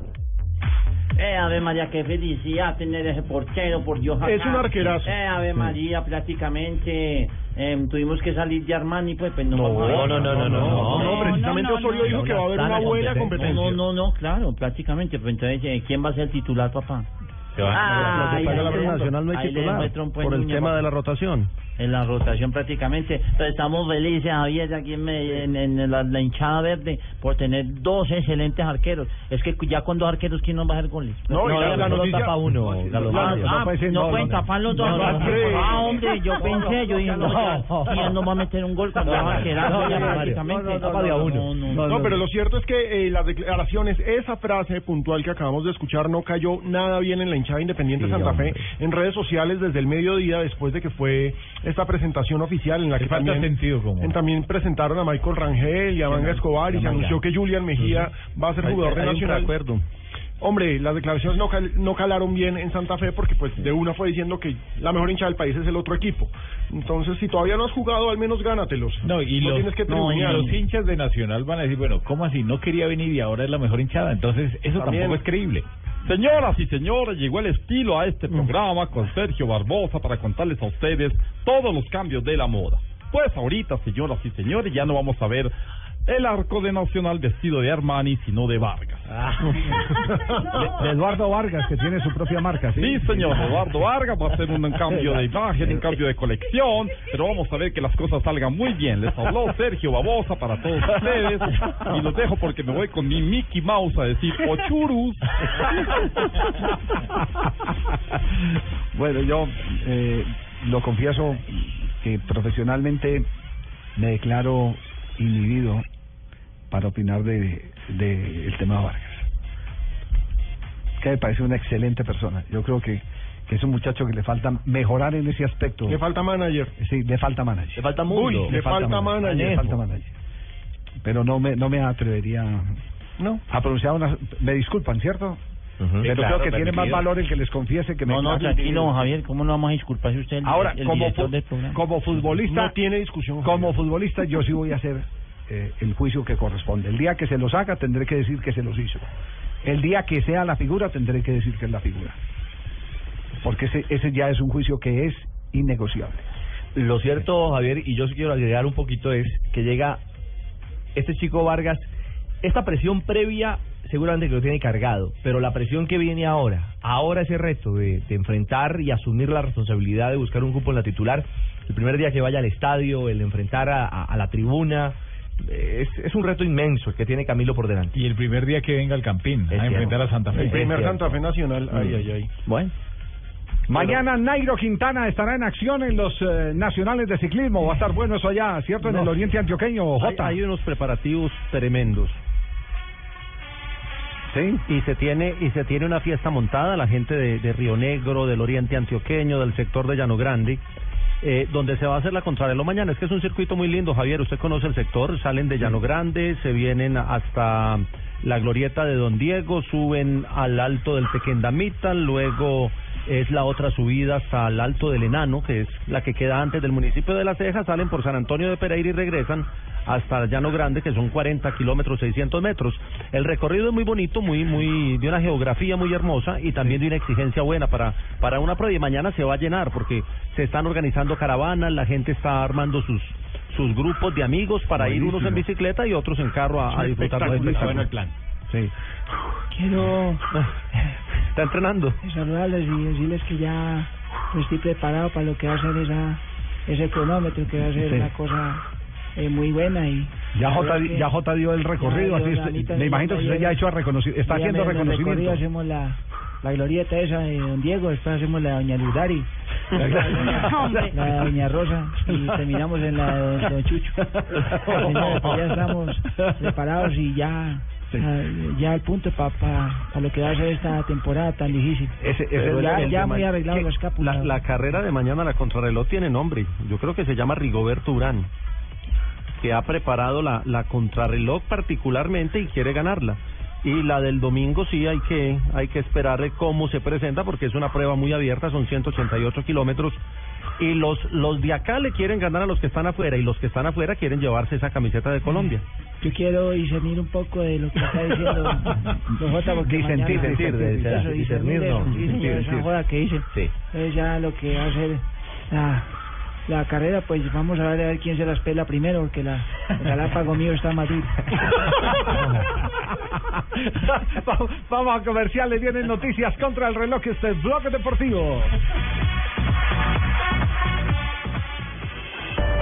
Eh, Ave María, qué felicidad tener ese portero, por Dios. Es un arquerazo. Eh, Ave María, prácticamente eh, tuvimos que salir de Armani, pues, pues no No, vamos a ver. no, no, no, no, no, precisamente Osorio dijo que va a haber una buena competencia. No, no, no, claro, prácticamente. Pues entonces, eh, ¿quién va a ser el titular, papá? Ah, que le la papá. de la rotación. En la rotación prácticamente. Entonces estamos felices, Javier, aquí en, en, en la, la hinchada verde, por tener dos excelentes arqueros. Es que ya con dos arqueros, ¿quién nos va a hacer goles? No, y la- la noticia- tapa uno, Carlos Ah, ah, no no, pueden no, no. tapar los dos. No, no, no. Ah, hombre, yo pensé, yo dije, no, ¿quién nos va a meter un gol cuando va a arquerazo no, ya no, Mario. prácticamente? No, no, no, No, pero lo cierto es que eh, las declaraciones, esa frase puntual que acabamos de escuchar no cayó nada bien en la hinchada independiente Sí, Santa hombre. Fe en redes sociales desde el mediodía después de que fue esta presentación oficial en la que también, sentido común. en- también presentaron a Michael Rangel y a Manga Escobar y se anunció que Julian Mejía va a ser jugador de Nacional. Hombre, las declaraciones no, cal- no calaron bien en Santa Fe porque pues de una fue diciendo que la mejor hincha del país es el otro equipo. Entonces, si todavía no has jugado, al menos gánatelos. No, y, los, tienes que no, y los hinchas de Nacional van a decir, bueno, ¿cómo así? No quería venir y ahora es la mejor hinchada. Entonces, eso También. tampoco es creíble. Señoras y señores, llegó el estilo a este programa con Sergio Barbosa para contarles a ustedes todos los cambios de la moda. Pues ahorita, señoras y señores, ya no vamos a ver el arco de Nacional vestido de Armani, sino de Vargas. De Eduardo Vargas, que tiene su propia marca, ¿sí? Sí, señor, Eduardo Vargas va a hacer un cambio de imagen, un cambio de colección, pero vamos a ver que las cosas salgan muy bien. Les habló Sergio Babosa para todos ustedes y los dejo porque me voy con mi Mickey Mouse a decir ochurus. Bueno, yo eh, lo confieso que profesionalmente me declaro inhibido para opinar de, de el tema Vargas. Que me parece una excelente persona. Yo creo que, que es un muchacho que le falta mejorar en ese aspecto. Le falta manager. Sí, le falta manager. Le falta Uy, le falta manager. Le falta manager. Pero no me, no me atrevería no. a pronunciar una... Me disculpan, ¿cierto? Pero claro, creo que tiene más valor el que les confiese que me No, no, tranquilo. Javier, ¿cómo no vamos a disculparse usted? El, Ahora, el como, director fu- del programa? como futbolista, No tiene discusión. como futbolista yo sí voy a hacer eh, el juicio que corresponde. El día que se los haga tendré que decir que se los hizo. El día que sea la figura tendré que decir que es la figura. Porque ese, ese ya es un juicio que es innegociable. Lo cierto, Javier, y yo sí quiero agregar un poquito, es que llega este chico Vargas, esta presión previa seguramente que lo tiene cargado, pero la presión que viene ahora, ahora ese reto de, de enfrentar y asumir la responsabilidad de buscar un grupo en la titular, el primer día que vaya al estadio, el enfrentar a, a- a la tribuna, es, es un reto inmenso el que tiene Camilo por delante. Y el primer día que venga al Campín Es a enfrentar a Santa Fe. El primer. Santa Fe Nacional. Ay, ay, ay. Bueno. Mañana Nairo Quintana estará en acción en los eh, nacionales de ciclismo. Va a estar bueno eso allá, ¿cierto? En No. el oriente antioqueño, Hay, Jota. hay unos preparativos tremendos. Sí. Y se tiene y se tiene una fiesta montada, la gente de, de Río Negro, del Oriente Antioqueño, del sector de Llano Grande, eh, donde se va a hacer la contrarreloj mañana. Es que es un circuito muy lindo, Javier. Usted conoce el sector. Salen de Llano Grande, se vienen hasta la glorieta de Don Diego, suben al alto del Tequendamita, luego es la otra subida hasta el alto del Enano, que es la que queda antes del municipio de La Ceja, salen por San Antonio de Pereira y regresan hasta Llano Grande, que son 40 kilómetros, 600 metros. El recorrido es muy bonito, muy, muy, de una geografía muy hermosa y también de una exigencia buena para, para una prueba. Y mañana se va a llenar porque se están organizando caravanas, la gente está armando sus, sus grupos de amigos para ir unos en bicicleta y otros en carro a, a disfrutar del espectáculo. Sí. Quiero Está entrenando. saludarles y decirles que ya estoy preparado para lo que va a ser esa, ese cronómetro, que va a ser Sí. una cosa eh, muy buena y Ya que ya Jota dio el recorrido, así es- me imagino que usted ya ha hecho reconocimiento, está haciendo reconocimiento. hacemos la, la glorieta esa de Don Diego, después hacemos la de Doña Hombre. la de Doña Rosa y terminamos en la de Don, Don Chucho. Pues ya estamos preparados y ya ya al punto para lo que va a ser esta temporada tan difícil. Ese, ya, ya muy arreglado los. La, la carrera de mañana, la contrarreloj, tiene nombre. Yo creo que se llama Rigoberto Urán, que ha preparado la, la contrarreloj particularmente y quiere ganarla. Y la del domingo sí hay que hay que esperar cómo se presenta porque es una prueba muy abierta, son 188 kilómetros. Y los, los de acá le quieren ganar a los que están afuera y los que están afuera quieren llevarse esa camiseta de Colombia. Yo quiero discernir un poco de lo que está diciendo Don Jota, porque Disentir, mañana- disentir, disentir, discernir no, esa joda que dicen. Sí. Entonces ya lo que va a ser la, la carrera, pues vamos a ver, a ver quién se las pela primero, porque la, el galápago mío está más duro. Vamos- Vamos a comerciales, vienen noticias contra el reloj, este es Bloque Deportivo.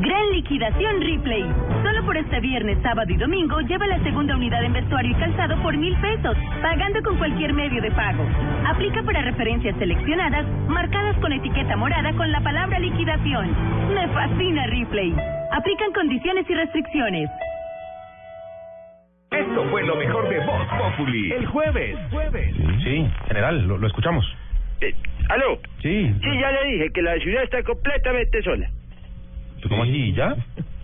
Gran liquidación Ripley. Solo por este viernes, sábado y domingo lleva la segunda unidad en vestuario y calzado por mil pesos, pagando con cualquier medio de pago. Aplica para referencias seleccionadas, marcadas con etiqueta morada con la palabra liquidación. Me fascina Ripley. Aplican condiciones y restricciones. Esto fue lo mejor de Voz Populi. El jueves. Jueves. Sí, general, lo, lo escuchamos. Eh, ¿Aló? Sí. Sí, ya le dije que la ciudad está completamente sola. ¿Cómo así? ¿Ya?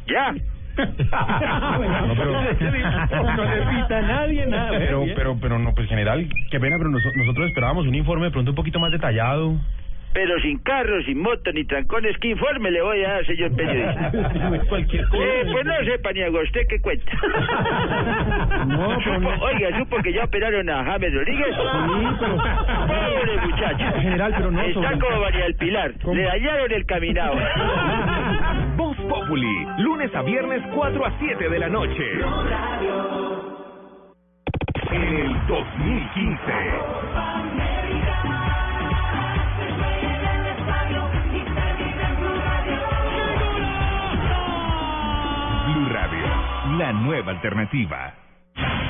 ¿Ya? No, pero- no necesita nadie nada. Pero, pero, pero no, pues general, qué pena, pero noso- nosotros esperábamos un informe de pronto un poquito más detallado. Pero sin carro, sin moto, ni trancones, ¿qué informe le voy a dar, señor periodista? Cualquier cosa. Eh, pues no sepa ni hago usted qué cuenta. No, pero no- Supo- Oiga, supo que ya operaron a James Rodríguez. Sí, pero- Pobre muchacho. General, pero no Está sobre- como María del Pilar. Le dañaron el caminado. Populi. Lunes a viernes 4 a 7 de la noche. En el 2015. Blue Radio. La nueva alternativa.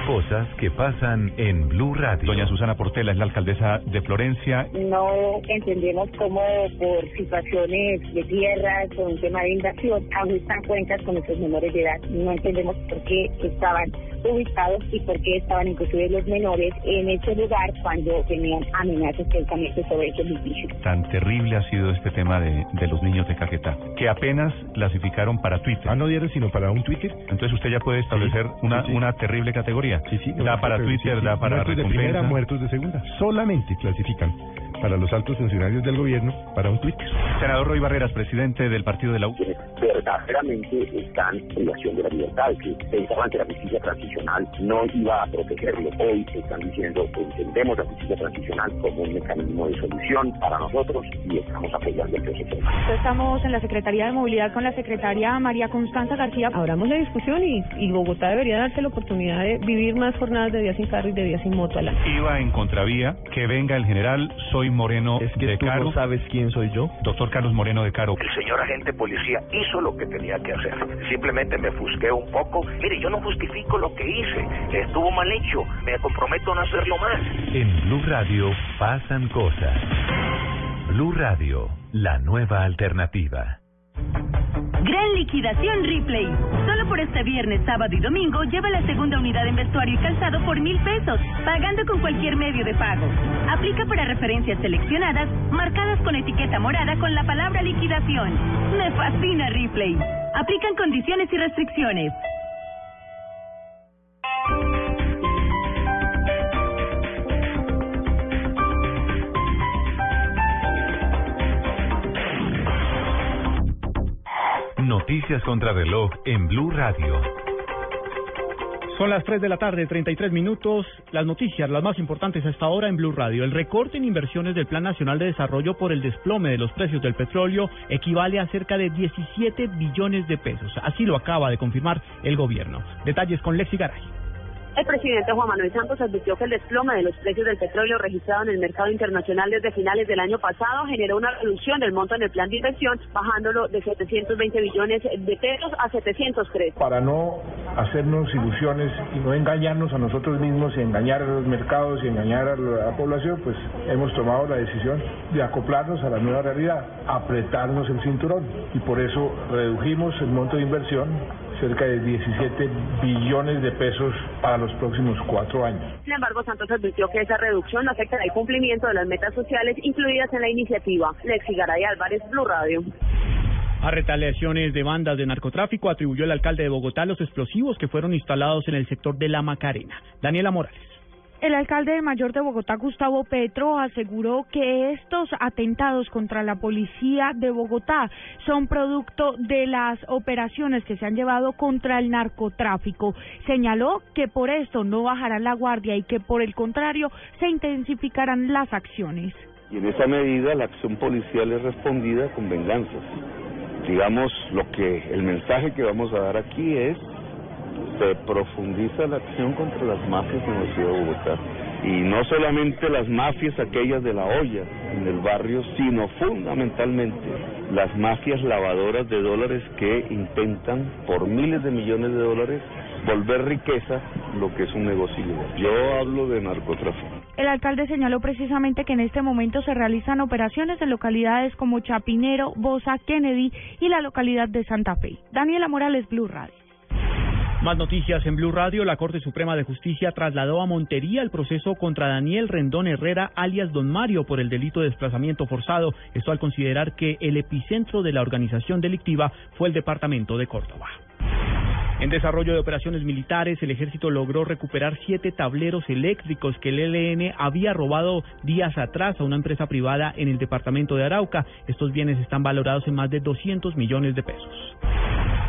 Cosas que pasan en Blue Radio. Doña Susana Portela es la alcaldesa de Florencia. no entendemos cómo por situaciones de tierras o un tema de inversión ajustan cuentas con nuestros menores de edad. No entendemos por qué estaban ubicados y por qué estaban inclusive los menores en ese lugar cuando tenían amenazas precisamente sobre ese edificio. Tan terrible ha sido este tema de, de los niños de Caquetá, que apenas clasificaron para Twitter. Ah, no dieron sino para un Twitter. Entonces usted ya puede establecer una, sí, sí. una terrible categoría. Sí, sí. Da para Twitter, da para muertos de recompensa. primera, muertos de segunda. Solamente clasifican para los altos funcionarios del gobierno para un Twitter. Senador Roy Barreras, presidente del partido de la U. verdaderamente están en privación de la libertad, que pensaban que la justicia transicional no iba a protegerlo. Hoy están diciendo que entendemos la justicia transicional como un mecanismo de solución para nosotros y estamos apoyando el proceso. Estamos en la Secretaría de Movilidad con la secretaria María Constanza García. Abramos la discusión y, y Bogotá debería darse la oportunidad de vivir más jornadas de día sin carro y de día sin moto al año. Iba en contravía, que venga el general, soy Moreno de tú Caro. no sabes quién soy yo? Doctor Carlos Moreno de Caro. El señor agente policía hizo lo que tenía que hacer. Simplemente me fusqué un poco. Mire, yo no justifico lo que hice. Estuvo mal hecho. Me comprometo a no hacerlo más. En Blue Radio pasan cosas. Blue Radio, la nueva alternativa. Gran liquidación Ripley. Solo por este viernes, sábado y domingo lleva la segunda unidad en vestuario y calzado por mil pesos, pagando con cualquier medio de pago. Aplica para referencias seleccionadas, marcadas con etiqueta morada con la palabra liquidación. Me fascina Ripley. Aplican condiciones y restricciones. Noticias contra reloj en Blue Radio. Son las 3 de la tarde, 33 minutos. Las noticias, las más importantes hasta ahora en Blue Radio. El recorte en inversiones del Plan Nacional de Desarrollo por el desplome de los precios del petróleo equivale a cerca de 17 billones de pesos. Así lo acaba de confirmar el gobierno. Detalles con Lexi Garay. El presidente Juan Manuel Santos advirtió que el desplome de los precios del petróleo registrado en el mercado internacional desde finales del año pasado generó una reducción del monto en el plan de inversión, bajándolo de 720 billones de pesos a 703. Para no hacernos ilusiones y no engañarnos a nosotros mismos y engañar a los mercados y engañar a la población, pues hemos tomado la decisión de acoplarnos a la nueva realidad, apretarnos el cinturón y por eso redujimos el monto de inversión cerca de 17 billones de pesos para los próximos cuatro años. Sin embargo, Santos advirtió que esa reducción afectará el cumplimiento de las metas sociales incluidas en la iniciativa. Lexi Garay Álvarez, Blue Radio. A retaliaciones de bandas de narcotráfico atribuyó el alcalde de Bogotá los explosivos que fueron instalados en el sector de La Macarena. Daniela Morales. El alcalde mayor de Bogotá, Gustavo Petro, aseguró que estos atentados contra la policía de Bogotá son producto de las operaciones que se han llevado contra el narcotráfico. Señaló que por esto no bajarán la guardia y que por el contrario se intensificarán las acciones. Y en esa medida la acción policial es respondida con venganzas. Digamos, lo que el mensaje que vamos a dar aquí es se profundiza la acción contra las mafias en la ciudad de Bogotá. Y no solamente las mafias aquellas de la olla en el barrio, sino fundamentalmente las mafias lavadoras de dólares que intentan por miles de millones de dólares volver riqueza lo que es un negocio. Yo hablo de narcotráfico. El alcalde señaló precisamente que en este momento se realizan operaciones en localidades como Chapinero, Bosa, Kennedy y la localidad de Santa Fe. Daniela Morales, Blue Radio. Más noticias en Blue Radio. La Corte Suprema de Justicia trasladó a Montería el proceso contra Daniel Rendón Herrera, alias Don Mario, por el delito de desplazamiento forzado. Esto al considerar que el epicentro de la organización delictiva fue el departamento de Córdoba. En desarrollo de operaciones militares, el ejército logró recuperar siete tableros eléctricos que el ELN había robado días atrás a una empresa privada en el departamento de Arauca. Estos bienes están valorados en más de 200 millones de pesos.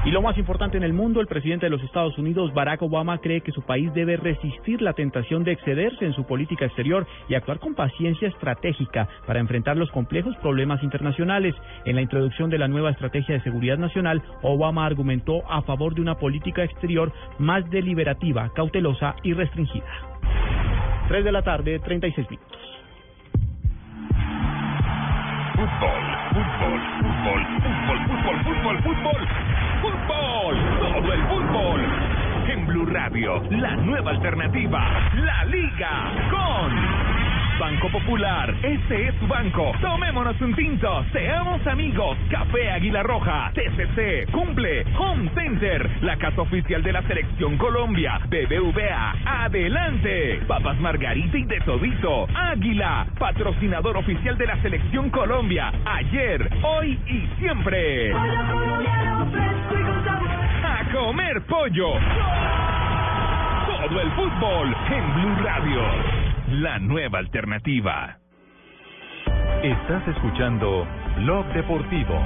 Y lo más importante en el mundo, el presidente de los Estados Unidos, Barack Obama, cree que su país debe resistir la tentación de excederse en su política exterior y actuar con paciencia estratégica para enfrentar los complejos problemas internacionales. En la introducción de la nueva estrategia de seguridad nacional, Obama argumentó a favor de una política exterior más deliberativa, cautelosa y restringida. 3 de la tarde, 36 minutos. Fútbol, fútbol, fútbol, fútbol, fútbol, fútbol, fútbol, todo el fútbol. En Blue Radio, la nueva alternativa, la Liga con Banco Popular. Este es su banco. Tomémonos un tinto, seamos amigos. Café Águila Roja, TCC, cumple, Home Center, la casa oficial de la Selección Colombia, BBVA, adelante. Papas Margarita y de Todito, Águila, patrocinador oficial de la Selección Colombia, ayer, hoy y siempre. A comer pollo. Todo el fútbol en Blue Radio. La nueva alternativa. Estás escuchando Blog Deportivo.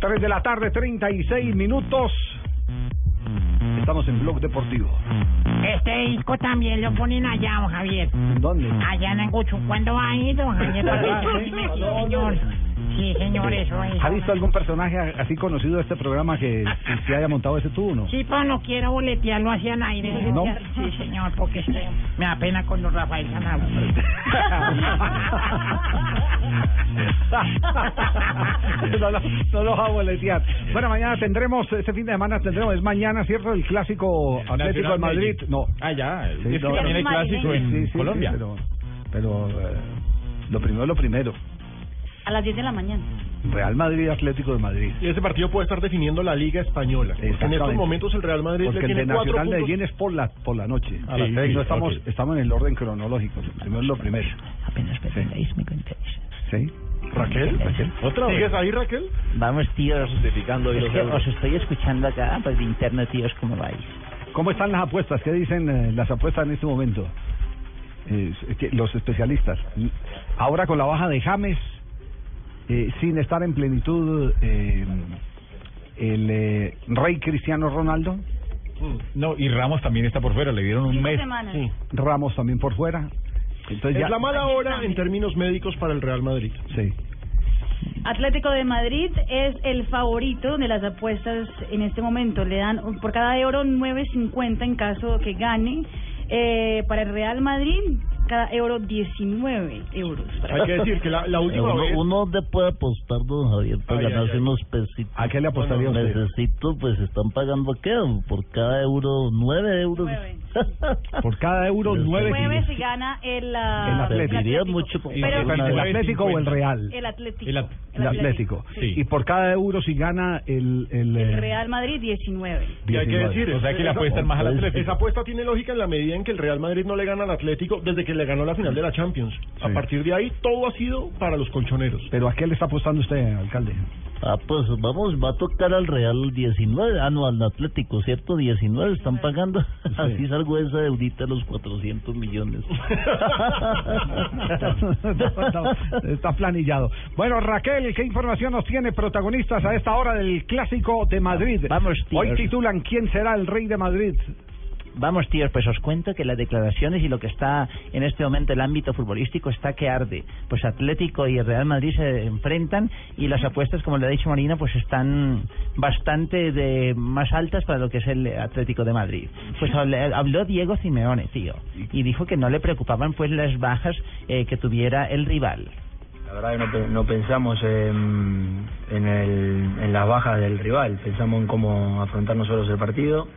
Tres de la tarde, 36 minutos. Estamos en Blog Deportivo. Este disco también lo ponen allá, don Javier. ¿Dónde? Allá en Anguchu. ¿Cuándo va a ir, don Javier? Sí, señor. Sí, señor, eso es. ¿Ha visto algún personaje así conocido de este programa que, que se haya montado ese tubo, no? Sí, pero no quiero boletearlo hacia el aire. ¿No? Sí, señor, porque este, me da pena con don Rafael Sanabria. no, lo, no lo va a boletear. Bueno, mañana tendremos, este fin de semana tendremos, es mañana, ¿cierto? El clásico Atlético de Madrid. No. Ah, ya. Sí, es que no, también hay clásico en sí, sí, sí, Colombia. pero pero eh, lo primero es lo primero. A las 10 de la mañana. Real Madrid Atlético de Madrid. Y ese partido puede estar definiendo la Liga Española. En estos momentos el Real Madrid Porque le el tiene de cuatro Nacional puntos. Medellín es por la por la noche. A las seis, no estamos ok. estamos en el orden cronológico. Lo primero es lo primero. Apenas me contéis, me contéis. ¿Sí? Raquel, Raquel. ¿Otra vez? ¿Sigues ahí, Raquel? Vamos, tíos. Justificando Es los que os estoy escuchando acá, pues de interno, tíos, ¿cómo vais? ¿Cómo están las apuestas? ¿Qué dicen eh, las apuestas en este momento? Eh, los especialistas. Ahora con la baja de James, eh, sin estar en plenitud eh, el eh, rey Cristiano Ronaldo. No, y Ramos también está por fuera, le dieron un mes. Sí. Ramos también por fuera. Entonces Es ya, la mala hora en términos médicos para el Real Madrid. Sí. Atlético de Madrid es el favorito de las apuestas en este momento. Le dan por cada euro 9.50 en caso que gane. Eh, para el Real Madrid, cada euro 19 euros. Hay que decir que la, la última uno, vez... uno puede apostar, don Javier, para Ay, ay, ganarse ay. unos pesitos. ¿A qué le apostaría usted? Necesito, pues están pagando, ¿qué? Por cada euro, nueve euros. Nueve. Por cada euro, nueve. Nueve si gana el, El Atlético. Serviría mucho Pero- ¿El Atlético o el Real? El Atlético. El, Atlético. Sí. Y por cada euro si gana el... El, eh, El Real Madrid 19. Y hay que 19. decir, O sea que le esa- apuestan más al Atlético. Esa apuesta tiene lógica en la medida en que el Real Madrid no le gana al Atlético desde que le ganó la final de la Champions. A partir de ahí todo ha sido para los colchoneros. Pero ¿a qué le está apostando usted, alcalde? Ah, pues vamos, va a tocar al Real 19, ah, no, al Atlético, ¿cierto? 19 están pagando. Así salgo de esa deudita de los 400 millones. No, no, está planillado. Bueno, Raquel, ¿qué información nos tiene protagonistas a esta hora del Clásico de Madrid? Vamos. Hoy titulan ¿Quién será el rey de Madrid? Vamos, tíos, pues os cuento que las declaraciones y lo que está en este momento el ámbito futbolístico está que arde. Pues Atlético y el Real Madrid se enfrentan y las apuestas, como le ha dicho Marina, pues están bastante de más altas para lo que es el Atlético de Madrid. Pues habl- habló Diego Simeone, tío, y dijo que no le preocupaban pues las bajas eh, que tuviera el rival. La verdad que no, no pensamos en, en, el, en las bajas del rival, pensamos en cómo afrontar nosotros el partido.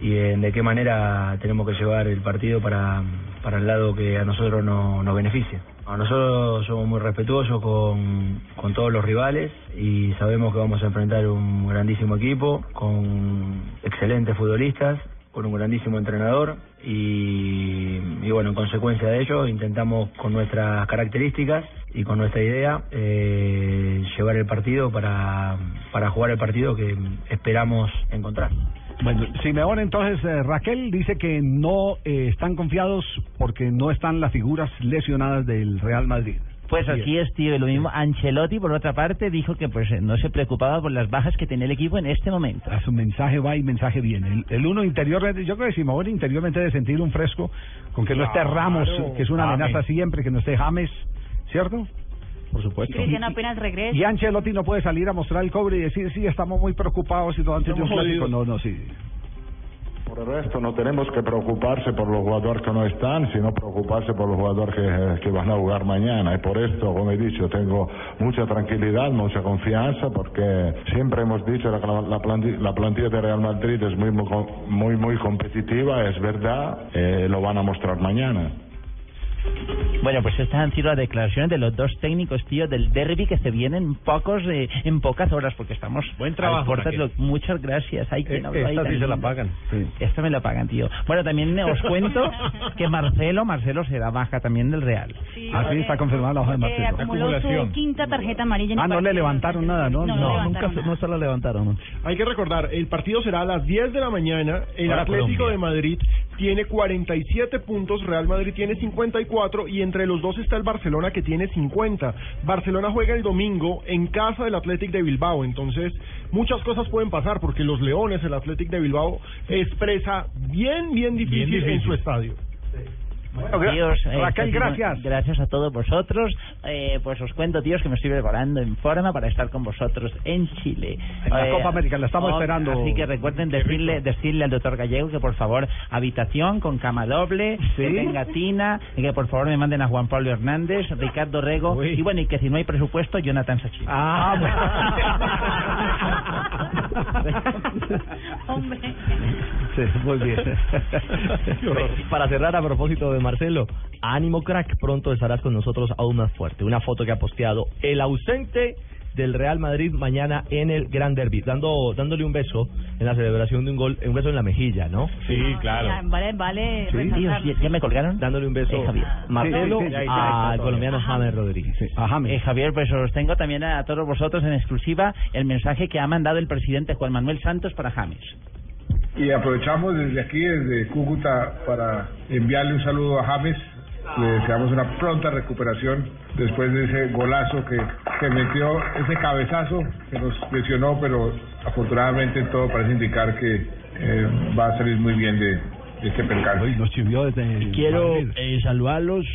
Y en de qué manera tenemos que llevar el partido para, para el lado que a nosotros no, nos beneficia. A nosotros somos muy respetuosos con, con todos los rivales y sabemos que vamos a enfrentar un grandísimo equipo con excelentes futbolistas, con un grandísimo entrenador y, y bueno, en consecuencia de ello intentamos con nuestras características y con nuestra idea eh, llevar el partido para, para jugar el partido que esperamos encontrar. Bueno, Simeone entonces, eh, Raquel dice que no eh, están confiados porque no están las figuras lesionadas del Real Madrid. Pues así es, tío. Y lo mismo, Ancelotti, por otra parte, dijo que pues no se preocupaba por las bajas que tenía el equipo en este momento. A su mensaje va y mensaje viene. El, el uno interior, yo creo que Simeone interiormente de sentir un fresco con que no esté Ramos, que es una amenaza James. siempre, que no esté James, ¿cierto? Por supuesto. Cristian apenas regresa. Y Ancelotti no puede salir a mostrar el cobre y decir, sí, estamos muy preocupados y todo antes de un clásico. No, no, sí. Por el resto, no tenemos que preocuparse por los jugadores que no están, sino preocuparse por los jugadores que, que van a jugar mañana. Y por esto, como he dicho, tengo mucha tranquilidad, mucha confianza, porque siempre hemos dicho que la, la, planti- la plantilla de Real Madrid es muy, muy, muy, muy competitiva, es verdad, eh, lo van a mostrar mañana. Bueno, pues estas han sido las declaraciones de los dos técnicos, tío, del derby que se vienen en pocos, eh, en pocas horas, porque estamos Buen trabajo, lo- Muchas gracias. Ay, ¿quién Eh, ahí esta sí se la pagan. Esta me la pagan, tío. Bueno, también os cuento que Marcelo, Marcelo será baja también del Real. Ah, sí, está confirmada la hoja de Marcelo. acumuló su quinta tarjeta amarilla. en Ah, no le levantaron nada, ¿no? No, no levantaron nada. no se la levantaron. Hay que recordar, el partido será a las 10 de la mañana. El Atlético Colombia. de Madrid tiene 47 puntos, Real Madrid tiene 54 y entre los dos está el Barcelona que tiene 50. Barcelona juega el domingo en casa del Athletic de Bilbao, entonces muchas cosas pueden pasar porque los Leones, el Athletic de Bilbao, expresa bien, bien difícil, en difícil. su estadio. Tíos, eh, Raquel, gracias. Gracias a todos vosotros. Eh, pues os cuento, tíos, que me estoy preparando en forma para estar con vosotros en Chile. En la Eh, Copa América, la estamos oh, esperando. Así que recuerden decirle, decirle al doctor Gallego que por favor, habitación con cama doble, que tenga tina, y que por favor me manden a Juan Pablo Hernández, Ricardo Rego, y bueno, y que si no hay presupuesto, Jonathan Sachin. Hombre. Sí, muy bien. Para cerrar, a propósito de Marcelo, ánimo crack, pronto estarás con nosotros aún más fuerte. Una foto que ha posteado el ausente del Real Madrid mañana en el Gran Derby, dando, dándole un beso en la celebración de un gol, un beso en la mejilla, ¿no? Sí, Ya, Vale, vale. resaltar. ¿Ya me colgaron? Dándole un beso Eh. Marcelo Sí, sí, sí, al colombiano. James Rodríguez. Eh, Javier, pues os tengo también a todos vosotros en exclusiva el mensaje que ha mandado el presidente Juan Manuel Santos para James. Y aprovechamos desde aquí, desde Cúcuta, para enviarle un saludo a James. Le deseamos una pronta recuperación después de ese golazo que, que metió, ese cabezazo que nos lesionó, pero afortunadamente todo parece indicar que eh, va a salir muy bien de, de este percance. Nos chivió desde Quiero eh, saludarlos,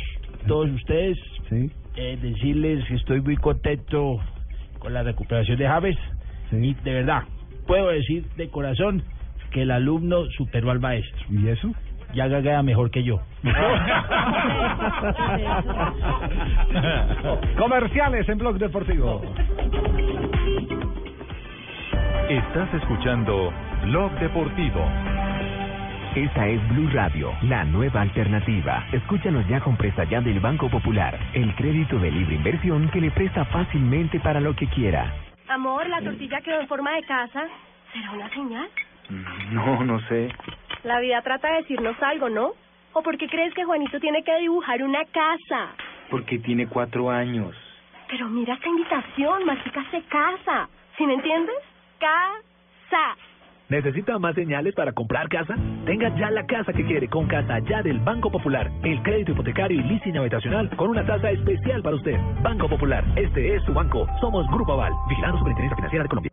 todos ustedes, eh, decirles que estoy muy contento con la recuperación de Javes y de verdad, puedo decir de corazón que el alumno superó al maestro. ¿Y eso? Ya gaga mejor que yo. Comerciales en Blog Deportivo. Estás escuchando Blog Deportivo. Esta es Blue Radio, la nueva alternativa. Escúchanos ya con presta ya del Banco Popular, el crédito de libre inversión que le presta fácilmente para lo que quiera. Amor, la tortilla quedó en forma de casa. ¿Será una señal? No, no sé. La vida trata de decirnos algo, ¿no? ¿O por qué crees que Juanito tiene que dibujar una casa? Porque tiene cuatro años. Pero mira esta invitación, Mágica se casa. ¿Sí me entiendes? Casa. ¿Necesita más señales para comprar casa? Tenga ya la casa que quiere con Casa Ya del Banco Popular. El crédito hipotecario y leasing habitacional con una tasa especial para usted. Banco Popular, este es su banco. Somos Grupo Aval, vigilando Superintendencia Financiera de Colombia.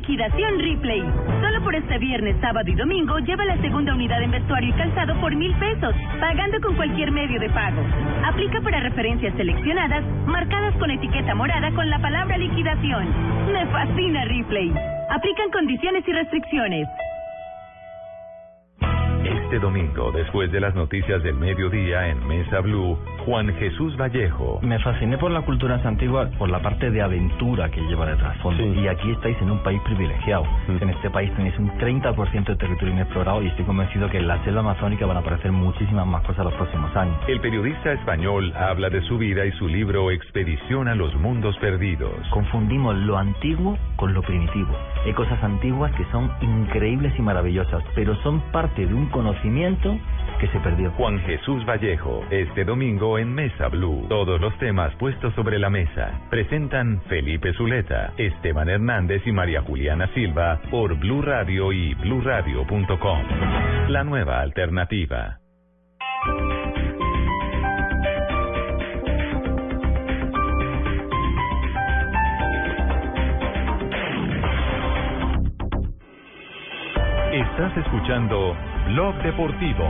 Liquidación Ripley. Solo por este viernes, sábado y domingo lleva la segunda unidad en vestuario y calzado por mil pesos, pagando con cualquier medio de pago. Aplica para referencias seleccionadas, marcadas con etiqueta morada con la palabra liquidación. Me fascina Ripley. Aplican condiciones y restricciones. Este domingo, después de las noticias del mediodía en Mesa Blue, Juan Jesús Vallejo. Me fasciné por la cultura antigua, por la parte de aventura que lleva de trasfondo. Y aquí estáis en un país privilegiado. En este país tenéis un 30% de territorio inexplorado y estoy convencido que en la selva amazónica van a aparecer muchísimas más cosas los próximos años. El periodista español habla de su vida y su libro Expedición a los Mundos Perdidos. Confundimos lo antiguo con lo primitivo. Hay cosas antiguas que son increíbles y maravillosas, pero son parte de un conocimiento que se perdió. Juan Jesús Vallejo, este domingo en Mesa Blue. Todos los temas puestos sobre la mesa. Presentan Felipe Zuleta, Esteban Hernández y María Juliana Silva por Blue Radio y bluradio.com. La nueva alternativa. Estás escuchando Blog Deportivo.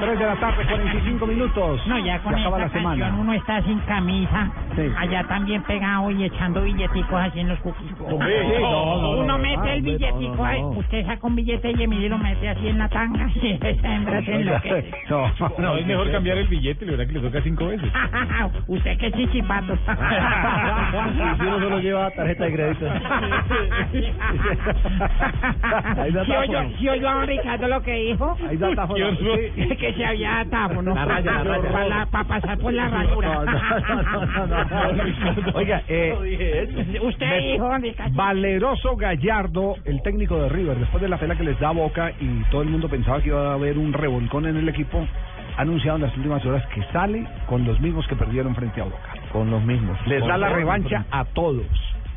Tres de la tarde, 45 minutos. No, ya con Se acaba esta la semana. canción uno está sin camisa, Sí. allá también pegado y echando billeticos así en los cookies. Hombre, no, no, no, uno no, mete no, el billetico, no, no, ahí, usted saca un billete y Emilio lo mete así en la tanga y esa hembra se enloquece. No, No, es mejor cambiar el billete, la verdad que le toca cinco veces. usted qué chichipato. Y si uno solo lleva tarjeta de crédito. Si oyó, a don Ricardo lo que dijo, datáfono, sí. que se había datáfono La raya, la raya. Para, la- para pasar por la ranura. No, no, no, no, no. Oiga, eh, Usted dijo, don Ricardo. Valeroso Gallardo, el técnico de River, después de la pela que les da boca y todo el mundo pensaba que iba a haber un revolcón en el equipo, ha anunciado en las últimas horas que sale con los mismos que perdieron frente a Boca. con los mismos. Les Con da la revancha a todos.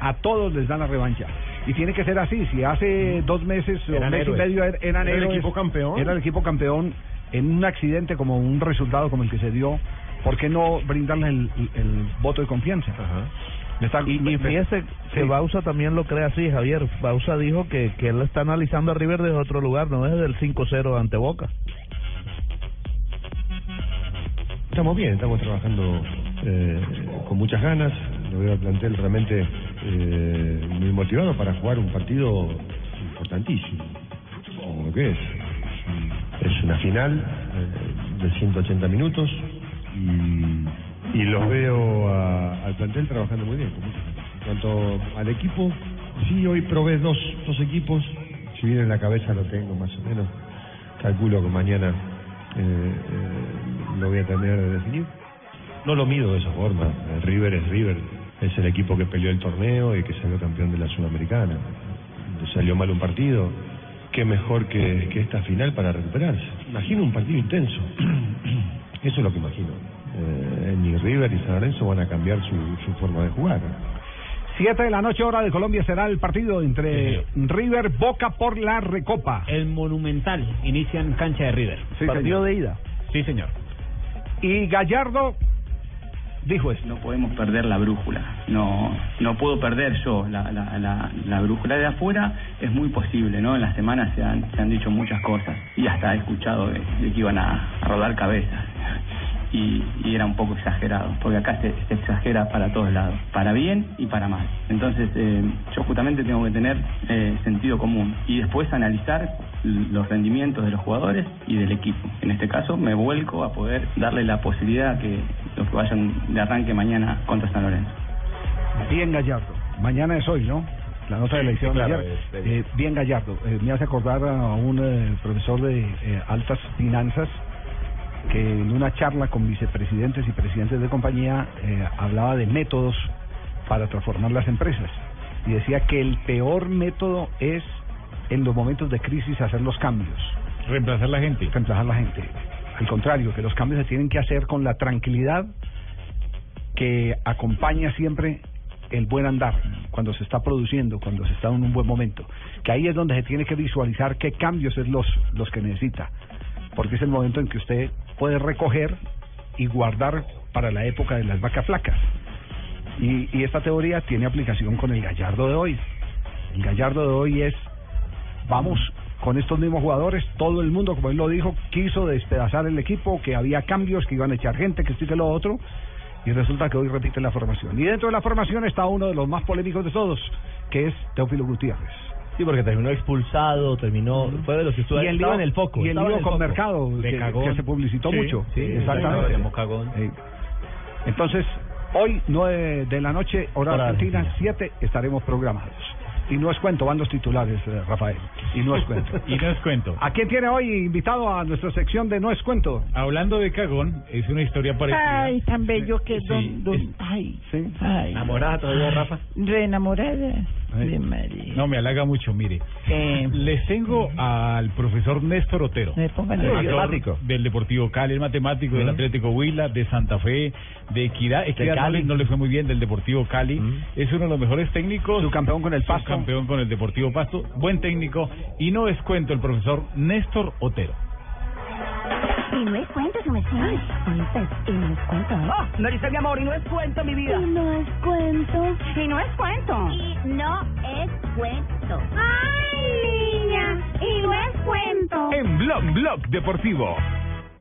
A todos les da la revancha. Y tiene que ser así. Si hace dos meses o mes y medio er- eran Era el héroes, equipo campeón. Era el equipo campeón en un accidente como un resultado como el que se dio. ¿Por qué no brindarles el, el voto de confianza? Está- Y, y le- fíjese que Sí. Bausa también lo cree así, Javier. Bausa dijo que, que él está analizando a River desde otro lugar, no desde el 5-0 ante Boca. Estamos bien, estamos trabajando eh, con muchas ganas. Lo veo al plantel realmente eh, muy motivado para jugar un partido importantísimo, como lo que es. Es una final eh, de 180 minutos y, y los veo a- al plantel trabajando muy bien. En cuanto al equipo, sí, hoy probé dos, dos equipos. Si bien en la cabeza lo tengo más o menos, calculo que mañana eh, eh, lo voy a tener de definir. No lo mido de esa forma. River es River. Es el equipo que peleó el torneo y que salió campeón de la Sudamericana. Salió mal un partido. Qué mejor que esta final para recuperarse. Imagino un partido intenso. Eso es lo que imagino. Eh, ni River ni San Lorenzo van a cambiar su, su forma de jugar. Siete de la noche, hora de Colombia, será el partido entre River Boca por la Recopa. El Monumental inicia en cancha de River. Sí, Partido señor. de ida. Sí, señor. Y Gallardo dijo esto. No podemos perder la brújula. No, no puedo perder yo la, la, la, la brújula de afuera. Es muy posible, ¿no? En las semanas se han, se han dicho muchas cosas y hasta he escuchado de, que iban a, a rodar cabezas. Y, y era un poco exagerado, porque acá se, se exagera para todos lados, para bien y para mal. Entonces, eh, yo justamente tengo que tener eh, sentido común y después analizar los rendimientos de los jugadores y del equipo. En este caso, me vuelco a poder darle la posibilidad a que los que vayan de arranque mañana contra San Lorenzo. Bien Gallardo. Mañana es hoy, ¿no? La nota de claro, ayer. es- Eh, bien Gallardo. Eh, me hace acordar a un eh, profesor de eh, altas finanzas que en una charla con vicepresidentes y presidentes de compañía eh, hablaba de métodos para transformar las empresas. Y decía que el peor método es en los momentos de crisis hacer los cambios. Reemplazar la gente. Reemplazar la gente. Al contrario, que los cambios se tienen que hacer con la tranquilidad que acompaña siempre el buen andar, cuando se está produciendo, cuando se está en un buen momento. Que ahí es donde se tiene que visualizar qué cambios es los, los que necesita. Porque es el momento en que usted puede recoger y guardar para la época de las vacas flacas. Y, esta teoría tiene aplicación con el gallardo de hoy. El gallardo de hoy es, vamos con estos mismos jugadores, todo el mundo, como él lo dijo, quiso despedazar el equipo, que había cambios, que iban a echar gente, que y que lo otro, y resulta que hoy repite la formación. Y dentro de la formación está uno de los más polémicos de todos, que es Teófilo Gutiérrez. Sí, porque terminó expulsado, terminó, fue de los que estuvo y el estaba lío en el foco. Y el estaba lío en el con foco. Mercado, De que, cagón. que se publicitó Sí, mucho. sí, exactamente. le llamó cagón. Sí. Entonces, hoy, 9 de la noche, hora, Hora argentina, 7, estaremos programados. Y no es cuento, van los titulares, eh, Rafael. Y no es cuento. Y no es cuento. ¿A quién tiene hoy invitado a nuestra sección de No es cuento? Hablando de cagón, es una historia parecida. Ay, tan bello que Sí, don, don- ay, sí. ay. ¿Enamorada todavía, Rafa? Re de María. No, me halaga mucho, mire. Les tengo al profesor Néstor Otero. actor matemático. Del Deportivo Cali, el matemático del Atlético Huila, de Santa Fe, de Equidad. Equidad no, Cali. le- no le fue muy bien, del Deportivo Cali. Es uno de los mejores técnicos. Su campeón con el Pasto. campeón con el Deportivo Pasto. Buen técnico. Y no es cuento el profesor Néstor Otero. Y no es cuento, su merced. Y no es cuento. Oh, me dice mi amor, y no es cuento, mi vida. Y no es cuento. Y no es cuento. Y no es cuento. ¡Ay, niña! Y no es cuento. En Blog Blog Deportivo.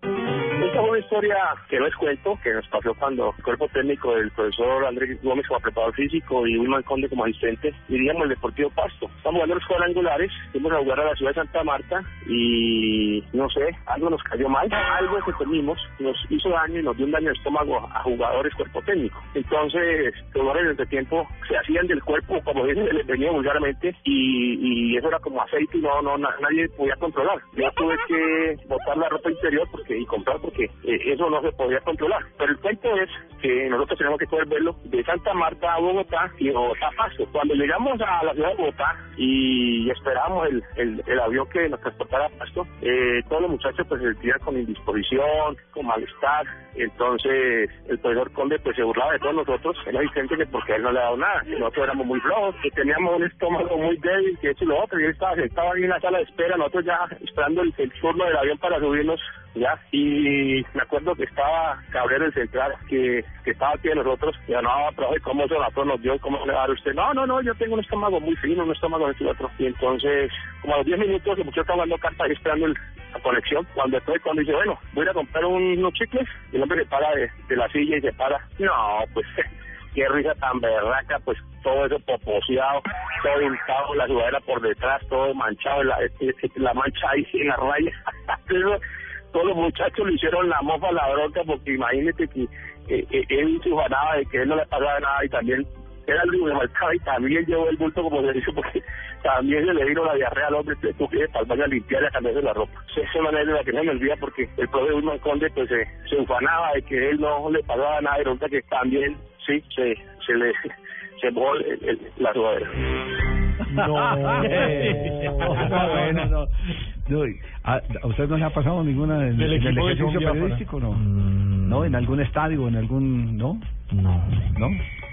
Esta fue una historia que no es cuento, que nos pasó cuando el cuerpo técnico del profesor Andrés Gómez como preparador físico y Wilman Conde como asistente dirigíamos el Deportivo Pasto. Estamos jugando los cuadrangulares, fuimos a jugar a la ciudad de Santa Marta y no sé, algo nos cayó mal, algo que comimos nos hizo daño y nos dio un daño de estómago a jugadores cuerpo técnico. Entonces, los jugadores desde tiempo se hacían del cuerpo, como dicen, les venía vulgarmente y, y eso era como aceite y no, no, na- nadie podía controlar. Yo tuve que botar la ropa interior porque y comprar porque eh, eso no se podía controlar. Pero el cuento es que nosotros tenemos que poder verlo de Santa Marta a Bogotá y Bogotá a Pasto. Cuando llegamos a la ciudad de Bogotá y esperábamos el, el, avión que nos transportara Pasto, eh, todos los muchachos pues se sentían con indisposición, con malestar. Entonces el profesor Conde pues se burlaba de todos nosotros, el asistente que porque a él no le ha dado nada, que nosotros éramos muy flojos, que teníamos un estómago muy débil, que eso y lo otro, y él estaba sentado ahí en la sala de espera, nosotros ya esperando el turno del avión para subirnos ya y me acuerdo que estaba Cabrera el central que, que estaba aquí de nosotros y no profe cómo se la nos dio cómo le va a dar usted no no no yo tengo un estómago muy fino un estómago de otro y entonces como a los 10 minutos el muchacho estaba dando carta ahí esperando la conexión. Cuando estoy cuando dice bueno voy a comprar un- unos chicles y el hombre se para de, de la silla y se para. No pues qué risa tan berraca, pues todo eso poposeado, todo untado, la sudadera por detrás, todo manchado, la, eh, eh, la mancha ahí en la raya. Todos los muchachos le hicieron la mofa a la bronca porque imagínate que eh, eh, él se ufanaba de que él no le pasaba nada y también era el único que faltaba y también llevó el bulto como se dice porque también se le vino la diarrea al hombre que tú quieres para limpiar y a cambiarse la ropa. Esa es una anécdota que no me olvida porque el profe Wilman Conde pues se, ufanaba de que él no le pasaba nada y resulta que también sí se, se le se mojó la sudadera. No, no, no, no. No, y ¿A, a usted no le ha pasado ninguna en, Del en el ejercicio periodístico, no? ¿No? ¿En algún estadio, en algún...? ¿No? No. ¿No?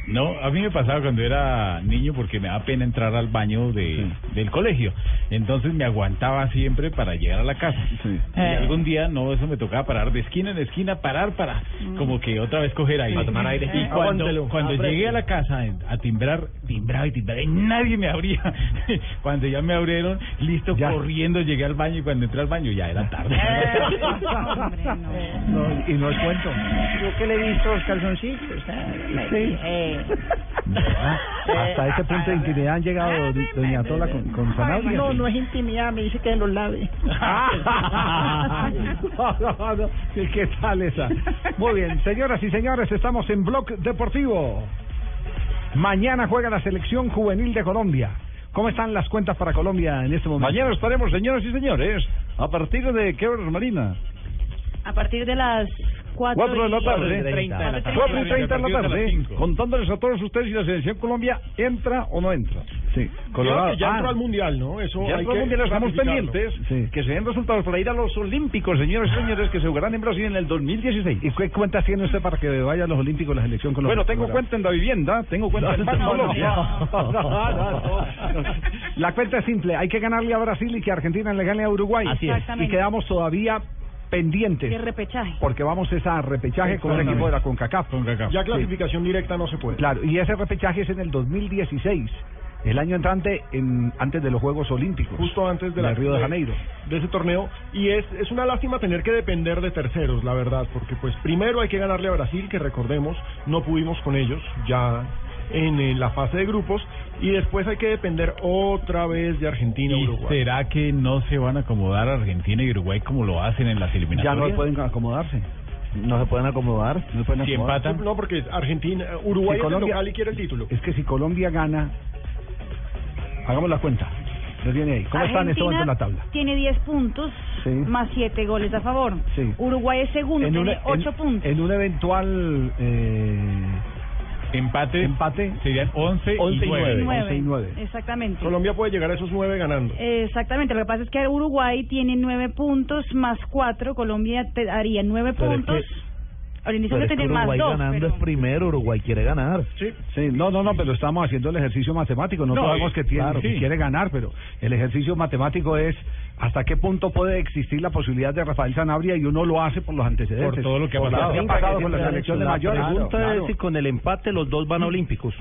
No, a mí me pasaba cuando era niño porque me da pena entrar al baño de, del colegio. Entonces me aguantaba siempre para llegar a la casa. Y Eh. algún día, no, eso me tocaba parar de esquina en esquina, parar para como que otra vez coger aire. Para tomar aire. Y cuando, Aguántelo. cuando Apriete. llegué a la casa a timbrar, timbraba y timbraba y nadie me abría. cuando ya me abrieron, listo, corriendo, llegué al baño y cuando entré al baño ya era tarde. No, y no es cuento. Yo que le he visto los calzoncillos. Eh, Hasta ese punto de intimidad han llegado do- doña Tola con, con Sanabria. no, no es intimidad, me dice que los no, no, sí, ¿Qué tal esa? Muy bien, señoras y señores, estamos en Blog Deportivo. Mañana juega la selección juvenil de Colombia. ¿Cómo están las cuentas para Colombia en este momento? Mañana estaremos, señoras y señores, a partir de qué horas, Marina? A partir de las 4, Cuatro de la tarde. Cuatro y treinta de la tarde. Contándoles a todos ustedes si la selección Colombia entra o no entra. Sí, que ya entró Ah, al mundial, ¿no? Eso ya hay entró que al mundial, estamos pendientes que se den resultados para ir a los Olímpicos, señores y señores, que se jugarán en Brasil en el 2016. ¿Y qué cuentas tiene usted para que vaya a los Olímpicos la selección colombiana? Bueno, tengo cuenta en la vivienda, tengo cuenta en No, Banco no, no, Colombia. no, no, no. La cuenta es simple, hay que ganarle a Brasil y que Argentina le gane a Uruguay. Así es. Y quedamos todavía pendientes. de repechaje. Porque vamos es a repechaje con el equipo de la CONCACAF. Ya Sí. clasificación directa no se puede. Claro, y ese repechaje es en el 2016. el año entrante en, antes de los Juegos Olímpicos. Justo antes de la Río de Janeiro. de ese torneo y es es una lástima tener que depender de terceros la verdad porque pues primero hay que ganarle a Brasil que recordemos no pudimos con ellos ya en, la fase de grupos y después hay que depender otra vez de Argentina y ¿Y Uruguay será que no se van a acomodar Argentina y Uruguay como lo hacen en las Ya eliminatorias? no pueden acomodarse. No se pueden acomodar. No se pueden Si acomodar. empatan. no porque Argentina Uruguay Si es el Colombia- local y quiere el título Es que si Colombia gana, hagamos la cuenta. Lo tiene ahí. ¿Cómo está en este momento en la tabla? Tiene 10 puntos, Sí. más 7 goles a favor. Sí. Uruguay es segundo, En, una- tiene 8 en- puntos. en un eventual eh, Empate, empate, serían 11, Once y y 9. nueve. once y nueve. Exactamente. Colombia puede llegar a esos nueve ganando Exactamente, lo que pasa es que Uruguay tiene 9 puntos más 4, Colombia te daría 9 Pero es puntos. que- Al inicio Pero que es que Uruguay 2, ganando pero... es primero, Uruguay quiere ganar. sí Sí, no, no, no, pero estamos haciendo el ejercicio matemático. No, No, sabemos y- que tiene, claro, que sí. quiere ganar, pero el ejercicio matemático es hasta qué punto puede existir la posibilidad de Rafael Sanabria y uno lo hace por los antecedentes. Por todo lo que ha pasado. que ha pasado con la selección de mayores. pregunta Claro. es si con el empate los dos van a Olímpicos.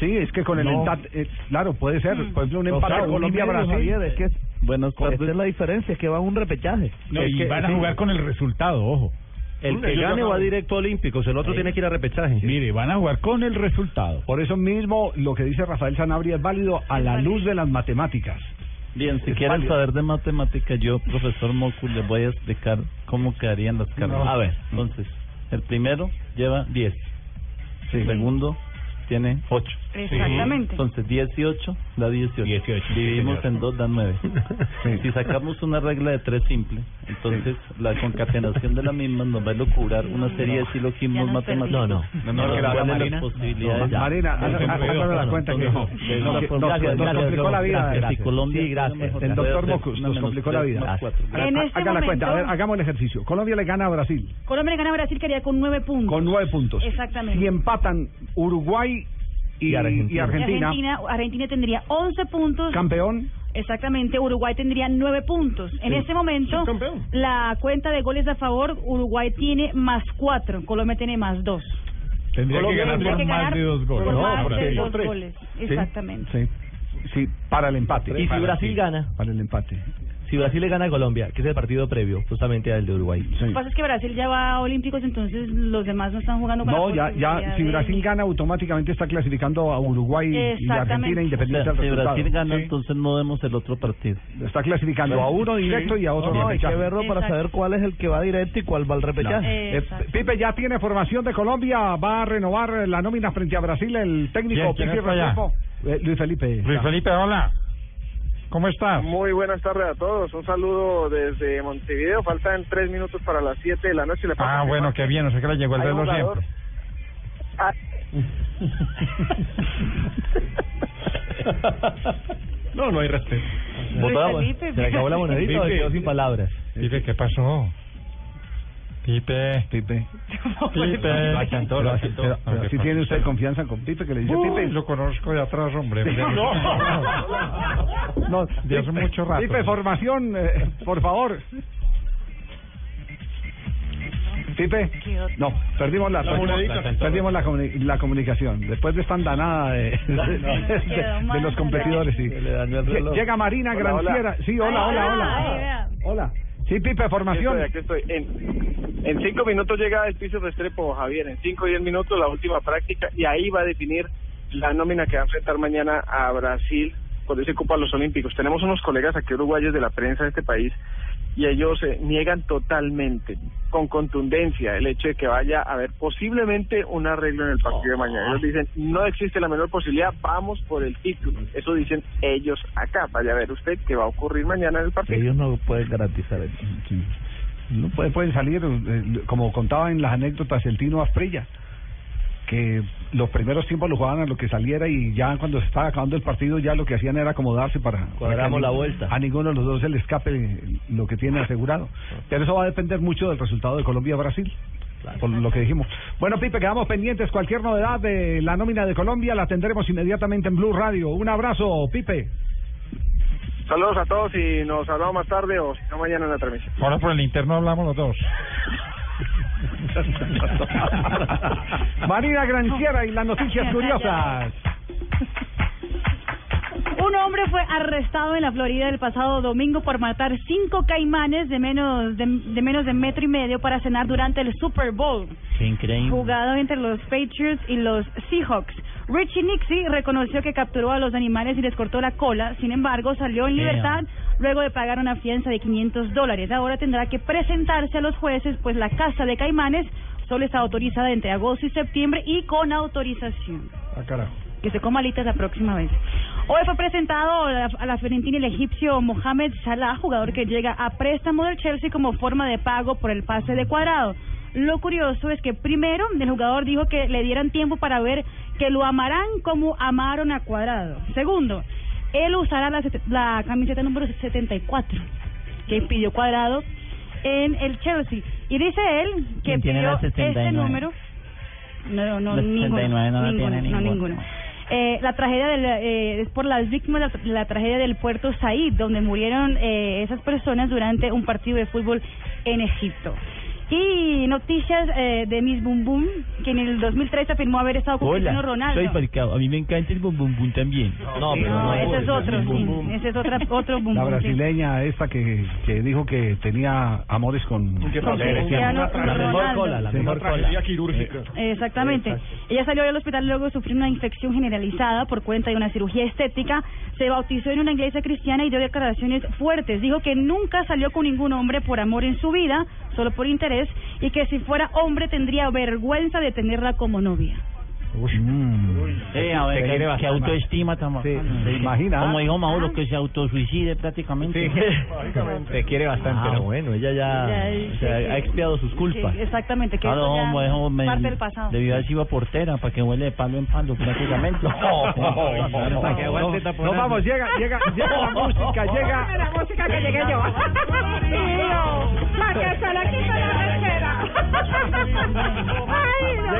Sí, es que con el No. empate, eh, claro, puede ser. Por ejemplo, un O empate sea, Colombia-Brasil. Es que Esta es la diferencia, es que va a un repechaje. No, y que- van a sí. jugar con el resultado, ojo. El que Ellos gane va directo a Olímpicos, el otro Sí. tiene que ir a repechaje. Mire, van a jugar con el resultado. Por eso mismo, lo que dice Rafael Sanabria es válido a la luz de las matemáticas. Bien, si Es quieren válido. saber de matemáticas, yo, profesor Mocu, les voy a explicar cómo quedarían las cargas. No. A ver, entonces, el primero lleva 10. El segundo tiene 8. Exactamente. Entonces, 18 da 18. 18, sí, Dividimos señor. en 2 da 9. Si sacamos una regla de 3 simple, entonces la concatenación de la misma nos va a locubrar una serie de silogismos nos matemáticos. No, no. No, No, no, ¿cuáles Marina? posibilidades? No, Marina, hágame la no, cuenta que no. No, no, nos- gracias, nos gracias, complicó la vida, Colombia Sí, gracias. El doctor Mocus nos complicó la vida. este Haga la cuenta, a ver, hagamos el ejercicio. Colombia le gana a Brasil Colombia le gana a Brasil, quedaría con 9 puntos. con nueve puntos. Exactamente. Si empatan Uruguay y, Y Argentina. y Argentina, Argentina, Argentina tendría 11 puntos. campeón, Exactamente, Uruguay tendría 9 puntos. En Sí. este momento, la cuenta de goles a favor, Uruguay tiene más 4, Colombia tiene más 2. Tendría que Colombia ganar Tendría por que más ganar de dos goles. por No, más porque- de por dos goles. Exactamente. sí, sí, para el empate. Y si Brasil sí. gana, Para el empate. Si Brasil le gana a Colombia, que es el partido previo justamente al de Uruguay. Lo que pasa es que Brasil ya va a Olímpicos, entonces los demás no están jugando con No, la ya, ya, si de- Brasil gana, automáticamente está clasificando a Uruguay y. Argentina O independiente sea, del si resultado. Brasil gana, Sí. entonces no vemos el otro partido. Está clasificando a uno directo y a otro No, hay que verlo para saber cuál es el que va directo y cuál va al repechaje. Eh, Exacto. Pipe ya tiene formación de Colombia, va a renovar la nómina frente a Brasil el técnico Bien, ¿quién Pipe. Eh, Luis Felipe. Luis Felipe, hola. ¿Cómo estás? Muy buenas tardes a todos. Un saludo desde Montevideo. Faltan tres minutos para las siete de la noche. Le Ah, bueno, qué bien. No sé qué le llegó el reloj siempre. Ah, no no hay respeto Votamos. Felipe. Se le acabó la monedita quedó sin palabras. Pipe, ¿qué pasó? Pipe. Pipe. Pipe. Lo achantó, lo achantó. Pero- pero si tiene usted confianza con Pipe, que le dice Uy, Pipe. lo conozco de atrás, hombre. No. No, De hace mucho rato. Pipe, formación, eh, por favor. Pipe, no, perdimos la, perdimos la, comuni- la comunicación. Después de esta andanada de, de- de- de los competidores, sí. Llega Marina Hola, hola. Granciera. Sí, hola, Ay, hola, hola. vea. Hola. Sí, Pipe, aquí formación. estoy, aquí estoy. En, en cinco minutos llega el piso Restrepo, Javier. En cinco o diez minutos la última práctica y ahí va a definir la nómina que va a enfrentar mañana a Brasil por ese cupo a los Olímpicos. Tenemos unos colegas aquí uruguayos de la prensa de este país y ellos eh, niegan totalmente, con contundencia, el hecho de que vaya a haber posiblemente un arreglo en el partido de mañana. Ellos dicen, no existe la menor posibilidad, vamos por el título. Eso dicen ellos acá. Vaya a ver usted qué va a ocurrir mañana en el partido. Ellos no pueden garantizar eso. No puede, pueden salir, eh, como contaba en las anécdotas el Tino Asprilla, que los primeros tiempos lo jugaban a lo que saliera y ya cuando se estaba acabando el partido ya lo que hacían era acomodarse para, Cuadramos la vuelta. A ninguno de los dos se le escape lo que tiene asegurado. Pero eso va a depender mucho del resultado de Colombia-Brasil. Por lo que dijimos. Bueno, Pipe, quedamos pendientes. Cualquier novedad de la nómina de Colombia la tendremos inmediatamente en Blue Radio. Un abrazo, Pipe. Saludos a todos y nos hablamos más tarde o si no mañana en la transmisión. Ahora por el interno hablamos los dos. Marina Granciera y las noticias curiosas. Un hombre fue arrestado en la Florida el pasado domingo por matar cinco caimanes de menos de, de menos de metro y medio para cenar durante el Super Bowl, Qué increíble. jugado entre los Patriots y los Seahawks. Richie Nixie reconoció que capturó a los animales y les cortó la cola, sin embargo salió en libertad luego de pagar una fianza de 500 dólares. Ahora tendrá que presentarse a los jueces, pues la caza de caimanes solo está autorizada entre agosto y septiembre y con autorización Ah, carajo. que se coma alitas la próxima vez. Hoy fue presentado a la Fiorentina el egipcio Mohamed Salah, jugador que llega a préstamo del Chelsea como forma de pago por el pase de cuadrado. Lo curioso es que primero el jugador dijo que le dieran tiempo para ver que lo amarán como amaron a cuadrado. Segundo, él usará la, la camiseta número 74 que pidió cuadrado en el Chelsea. Y dice él que ¿Quién tiene pidió la 79? este número. No, no, La ninguno. 69 no la ninguno, no, ninguno. ninguno. Eh, la tragedia del, eh, es por las víctimas de la, la tragedia del puerto Said, donde murieron eh, esas personas durante un partido de fútbol en Egipto. Y noticias eh, de Miss Boom Boom, que en el 2013 afirmó haber estado con Cristiano Ronaldo. soy Falcao. A mí me encanta el bum bum bum también. No, pero No, no, ese es otro, es Boom sí, Boom. ese es otra, otro Boom La Boom, sí. brasileña esta que, que dijo que tenía amores con... Con Cristiano Ronaldo. tragedia quirúrgica. Exactamente. Ella salió del hospital luego de sufrir una infección generalizada por cuenta de una cirugía estética. Se bautizó en una iglesia cristiana y dio declaraciones fuertes. Dijo que nunca salió con ningún hombre por amor en su vida, solo por interés, y que si fuera hombre tendría vergüenza de tenerla como novia. Eh, a ver, Se qué, quiere qué bastante. autoestima tan Sí, se imagina. Como dijo Mauro, que se autosuicide prácticamente. Se quiere bastante. Ah, ¿no? bueno, ella ya, Ya, o sea, sí, ha expiado sus culpas. Sí, exactamente, que Claro, eso ya parte del pasado. Debió haber sido portera para que huele de palo en palo prácticamente. Para que taponazo. vamos, llega, llega, llega la música, llega... La música que llegué yo. La que se le quita la lechera.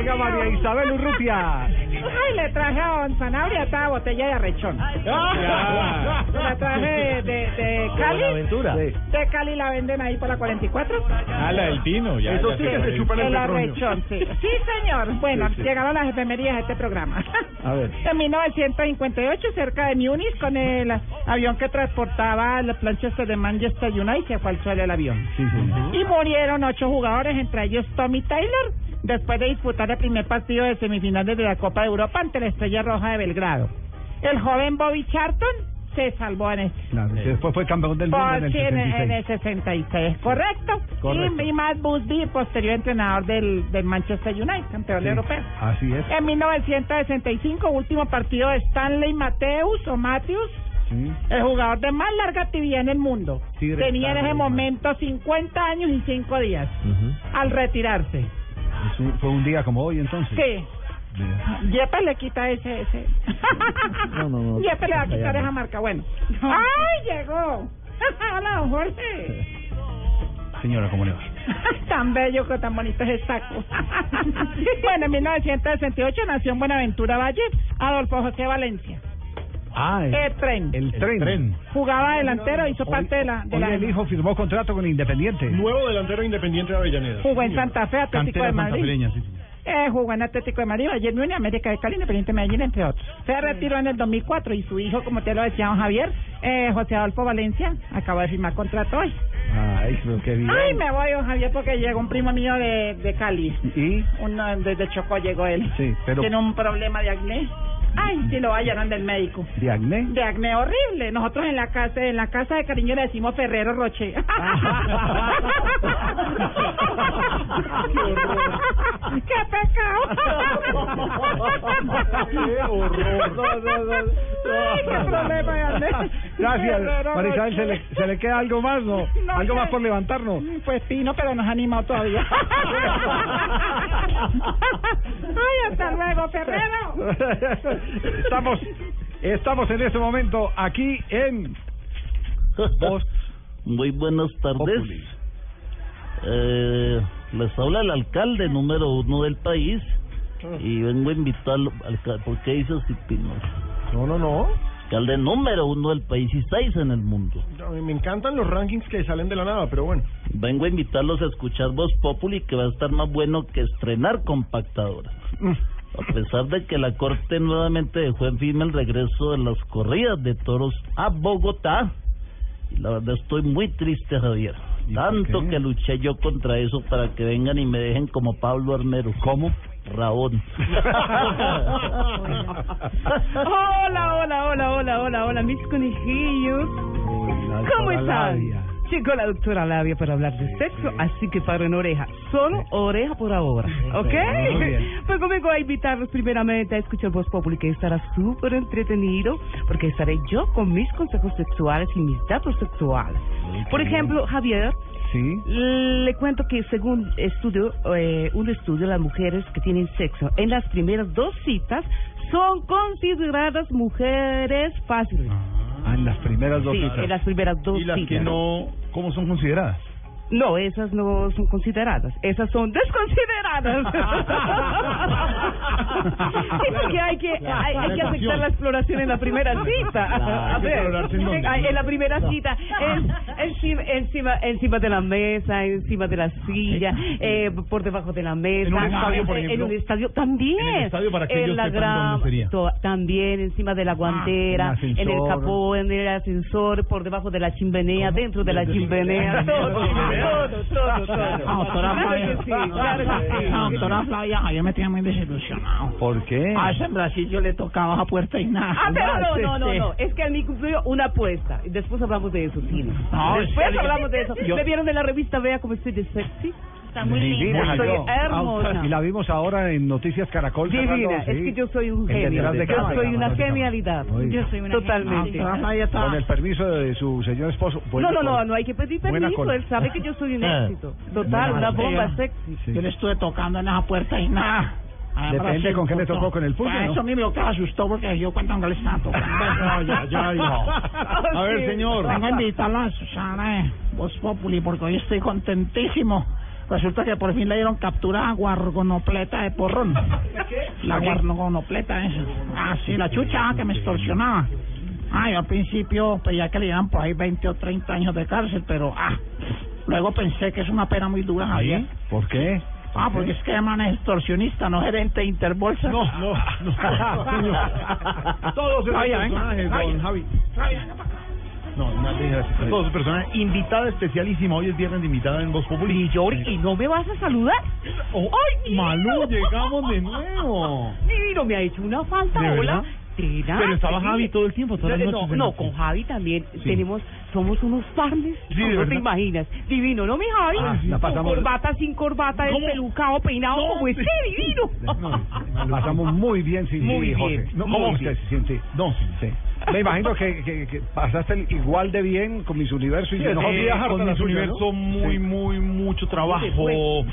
Llega. María Isabel Urrutia. Ay, le traje a Don Sanabria esta botella de arrechón. Ya. La traje de, de, de Cali. Sí. De Cali la venden ahí por la 44. Ah, la del Tino. Ya, Eso ya sí que se es. chupa en el El arrechón, sí. Sí, señor. Bueno, llegaron las efemerías de este programa. A ver. En 1958, cerca de Múnich, con el avión que transportaba las planchas de Manchester United, se fue al suelo el avión. Sí, sí. Y murieron ocho jugadores, entre ellos Tommy Taylor, después de disputar el primer partido de semifinales de la Copa de Europa ante la Estrella Roja de Belgrado. El joven Bobby Charlton se salvó en este. Claro, después fue campeón del mundo en el en, 66. en el 66, correcto. Correcto. Y, y Matt Busby, posterior entrenador del, del Manchester United, campeón Sí, europeo. Así es. En 1965, último partido de Stanley Mateus o Matthews, Sí. el jugador de más larga actividad en el mundo. Sí, Tenía en ese momento 50 años y 5 días al retirarse. Fue un día como hoy entonces. Sí. Yepes le quita ese... ese. No, no, no. Yepes le va a quitar esa marca. Bueno. ¡Ay, llegó! Hola, don Jorge. Señora, ¿cómo le va? tan bello, que tan bonito es el saco. bueno, en 1968 nació en Buenaventura Valle Adolfo José Valencia. Ah, el, El tren. el tren. Jugaba delantero, hizo parte de la... De Hoy la el hijo firmó contrato con Independiente. Nuevo delantero independiente de Avellaneda. jugó en Santa Fe, Atlético Cantera de Madrid. sí. Eh, jugó en Atlético de Madrid, Bayern Múnich, América de Cali, Independiente Medellín, entre otros. Se retiró en el 2004 y su hijo, como te lo decía don Javier, eh, José Adolfo Valencia, acaba de firmar contrato hoy. Ay, pero qué bien. Ay, me voy, don Javier, porque llegó un primo mío de, de Cali. ¿Y? Uno desde Chocó llegó él. Sí, pero Tiene un problema de acné. Ay, si lo vayan del médico. de acné. De acné horrible. Nosotros en la casa, en la casa de cariño le decimos Ferrero Roche. ¡Qué pecado! ¡Qué horror! No, no, no. Ay, qué problema acné. Gracias, Ferrero María Isabel, ¿se le, ¿se le queda algo más, no? No ¿Algo sé. más por levantarnos? Pues sí, no, pero nos ha animado todavía. Ay, hasta luego, Ferrero. Estamos, estamos en este momento aquí en Voz Muy buenas tardes. Populi. Eh, les habla el alcalde número uno del país y vengo a invitarlo. alca- ¿Por qué dice así, Pinos? No, no, no. Alcalde número uno del país y seis en el mundo. A mí Me encantan los rankings que salen de la nada, pero bueno. Vengo a invitarlos a escuchar Voz Populi que va a estar más bueno que estrenar compactadora. Mm, A pesar de que la Corte nuevamente dejó en firme el regreso de las corridas de toros a Bogotá, y la verdad estoy muy triste, Javier. Tanto que luché yo contra eso para que vengan y me dejen como Pablo Armero. ¿Cómo? Rabón. Hola, hola, hola, hola, hola, hola, mis conejillos. ¿Cómo están? Llegó la doctora Labia para hablar de sexo, así que paren oreja. Solo oreja por ahora, ¿ok? Pues conmigo a invitarlos primeramente a escuchar Voz Populi, que estará súper entretenido, porque estaré yo con mis consejos sexuales y mis datos sexuales. Por ejemplo, Javier, Sí. le cuento que según estudio, eh, un estudio, las mujeres que tienen sexo en las primeras dos citas son consideradas mujeres fáciles. Ah, en las primeras dos Sí, citas. en las primeras dos ¿Y las que citas. no, cómo son consideradas? No, esas no son consideradas, esas son desconsideradas. sí, porque hay que, hay, hay que aceptar la exploración en la primera cita. A ver, en la primera cita, en- encima, encima, de la mesa, encima de la silla, eh, por debajo de la mesa. En un estadio, por ejemplo. En un estadio también. En el estadio, para que En ellos la sería. to- También encima de la guantera, en el en el capó, en el ascensor, por debajo de la chimenea, dentro de la chimenea, todo, todo, todo, doctora Flavia. doctora Flavia, yo me tenía muy desilusionado. ¿Por qué? A ese en Brasil yo le tocaba a puerta y nada. Ah, pero no, no, no, no. Es que a mí cumplió una apuesta. Y Después hablamos de eso, Tino. No, Después hablamos de eso. ¿Me vieron en la revista Vea cómo estoy de sexy? Está muy Divina, Estoy hermosa. Y la vimos ahora en Noticias Caracol. Divina, sacando, es sí, que yo soy un genio. Yo cámara, soy una genialidad. Yo soy una Totalmente. Con el permiso de su señor esposo. No, Bueno, no, no, no hay que pedir permiso. Él sabe que yo soy un Ah. éxito. Total, una bomba sexy. Yo le estuve tocando en esa puerta y nada. En Depende con qué le tocó, con el puño, Pues ¿no? Eso lo que me asustó porque yo cuando no le estaba tocando. Ay, ay, ay, no. A ver, señor. Vengo a invitarlo a Susana, eh, Voz Populi, porque hoy estoy contentísimo. Resulta que por fin le dieron captura a Guargonopleta de porrón. La Guargonopleta esa. Ah, sí, la chucha ah, que me extorsionaba. Ah, yo al principio pedía que le dieran por ahí 20 o 30 años de cárcel, pero ah, luego pensé que es una pena muy dura, Javier. ¿Por qué? Ah, porque es que man es extorsionista, no gerente de Interbolsa. No, no, no. Todos esos venga, personajes, don Javi. No, no, gracias. Todos esos personajes. Invitada especialísima. Hoy es viernes de invitada en Voz Populi. ¿y no me vas a saludar? ¡Ay, Malú, llegamos de nuevo. Divino, me ha hecho una falta, ¿De hola. Pero estaba sí. Javi todo el tiempo, todas las no, noches No, no, con Javi también tenemos, somos unos partners. Sí, ¿de no te imaginas. Divino, ¿no, mi Javi? Ah, la Con pasamos- corbata, sin corbata, despelucado, peinado como este, divino. La pasamos muy bien, sí, Muy sí, bien. José. No, ¿Cómo usted se siente? No, Sí. Me imagino que, que, que pasaste igual de bien con mis universos y Sí, yo no sí, viajar con con Miss Universo muy, muy, mucho trabajo,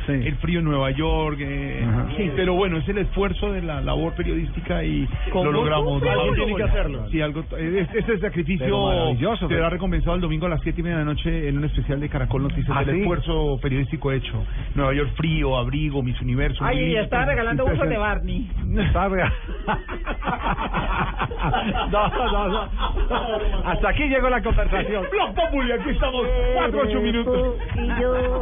el frío en Nueva York, eh, sí, pero bueno, es el esfuerzo de la labor periodística y ¿Cómo lo logramos. Algo tiene que hacerlo. Sí, algo, es- este sacrificio será recompensado el domingo a las siete y media de la noche en un especial de Caracol Noticias ¿Ah, del sí? esfuerzo periodístico hecho. Nueva York frío, abrigo, Miss Universo. Ay, ya estaba regalando uso de Barney. Está rega- no, no, Hasta aquí llegó la conversación. Blog Populi, aquí estamos. Cuatro, ocho minutos. Y yo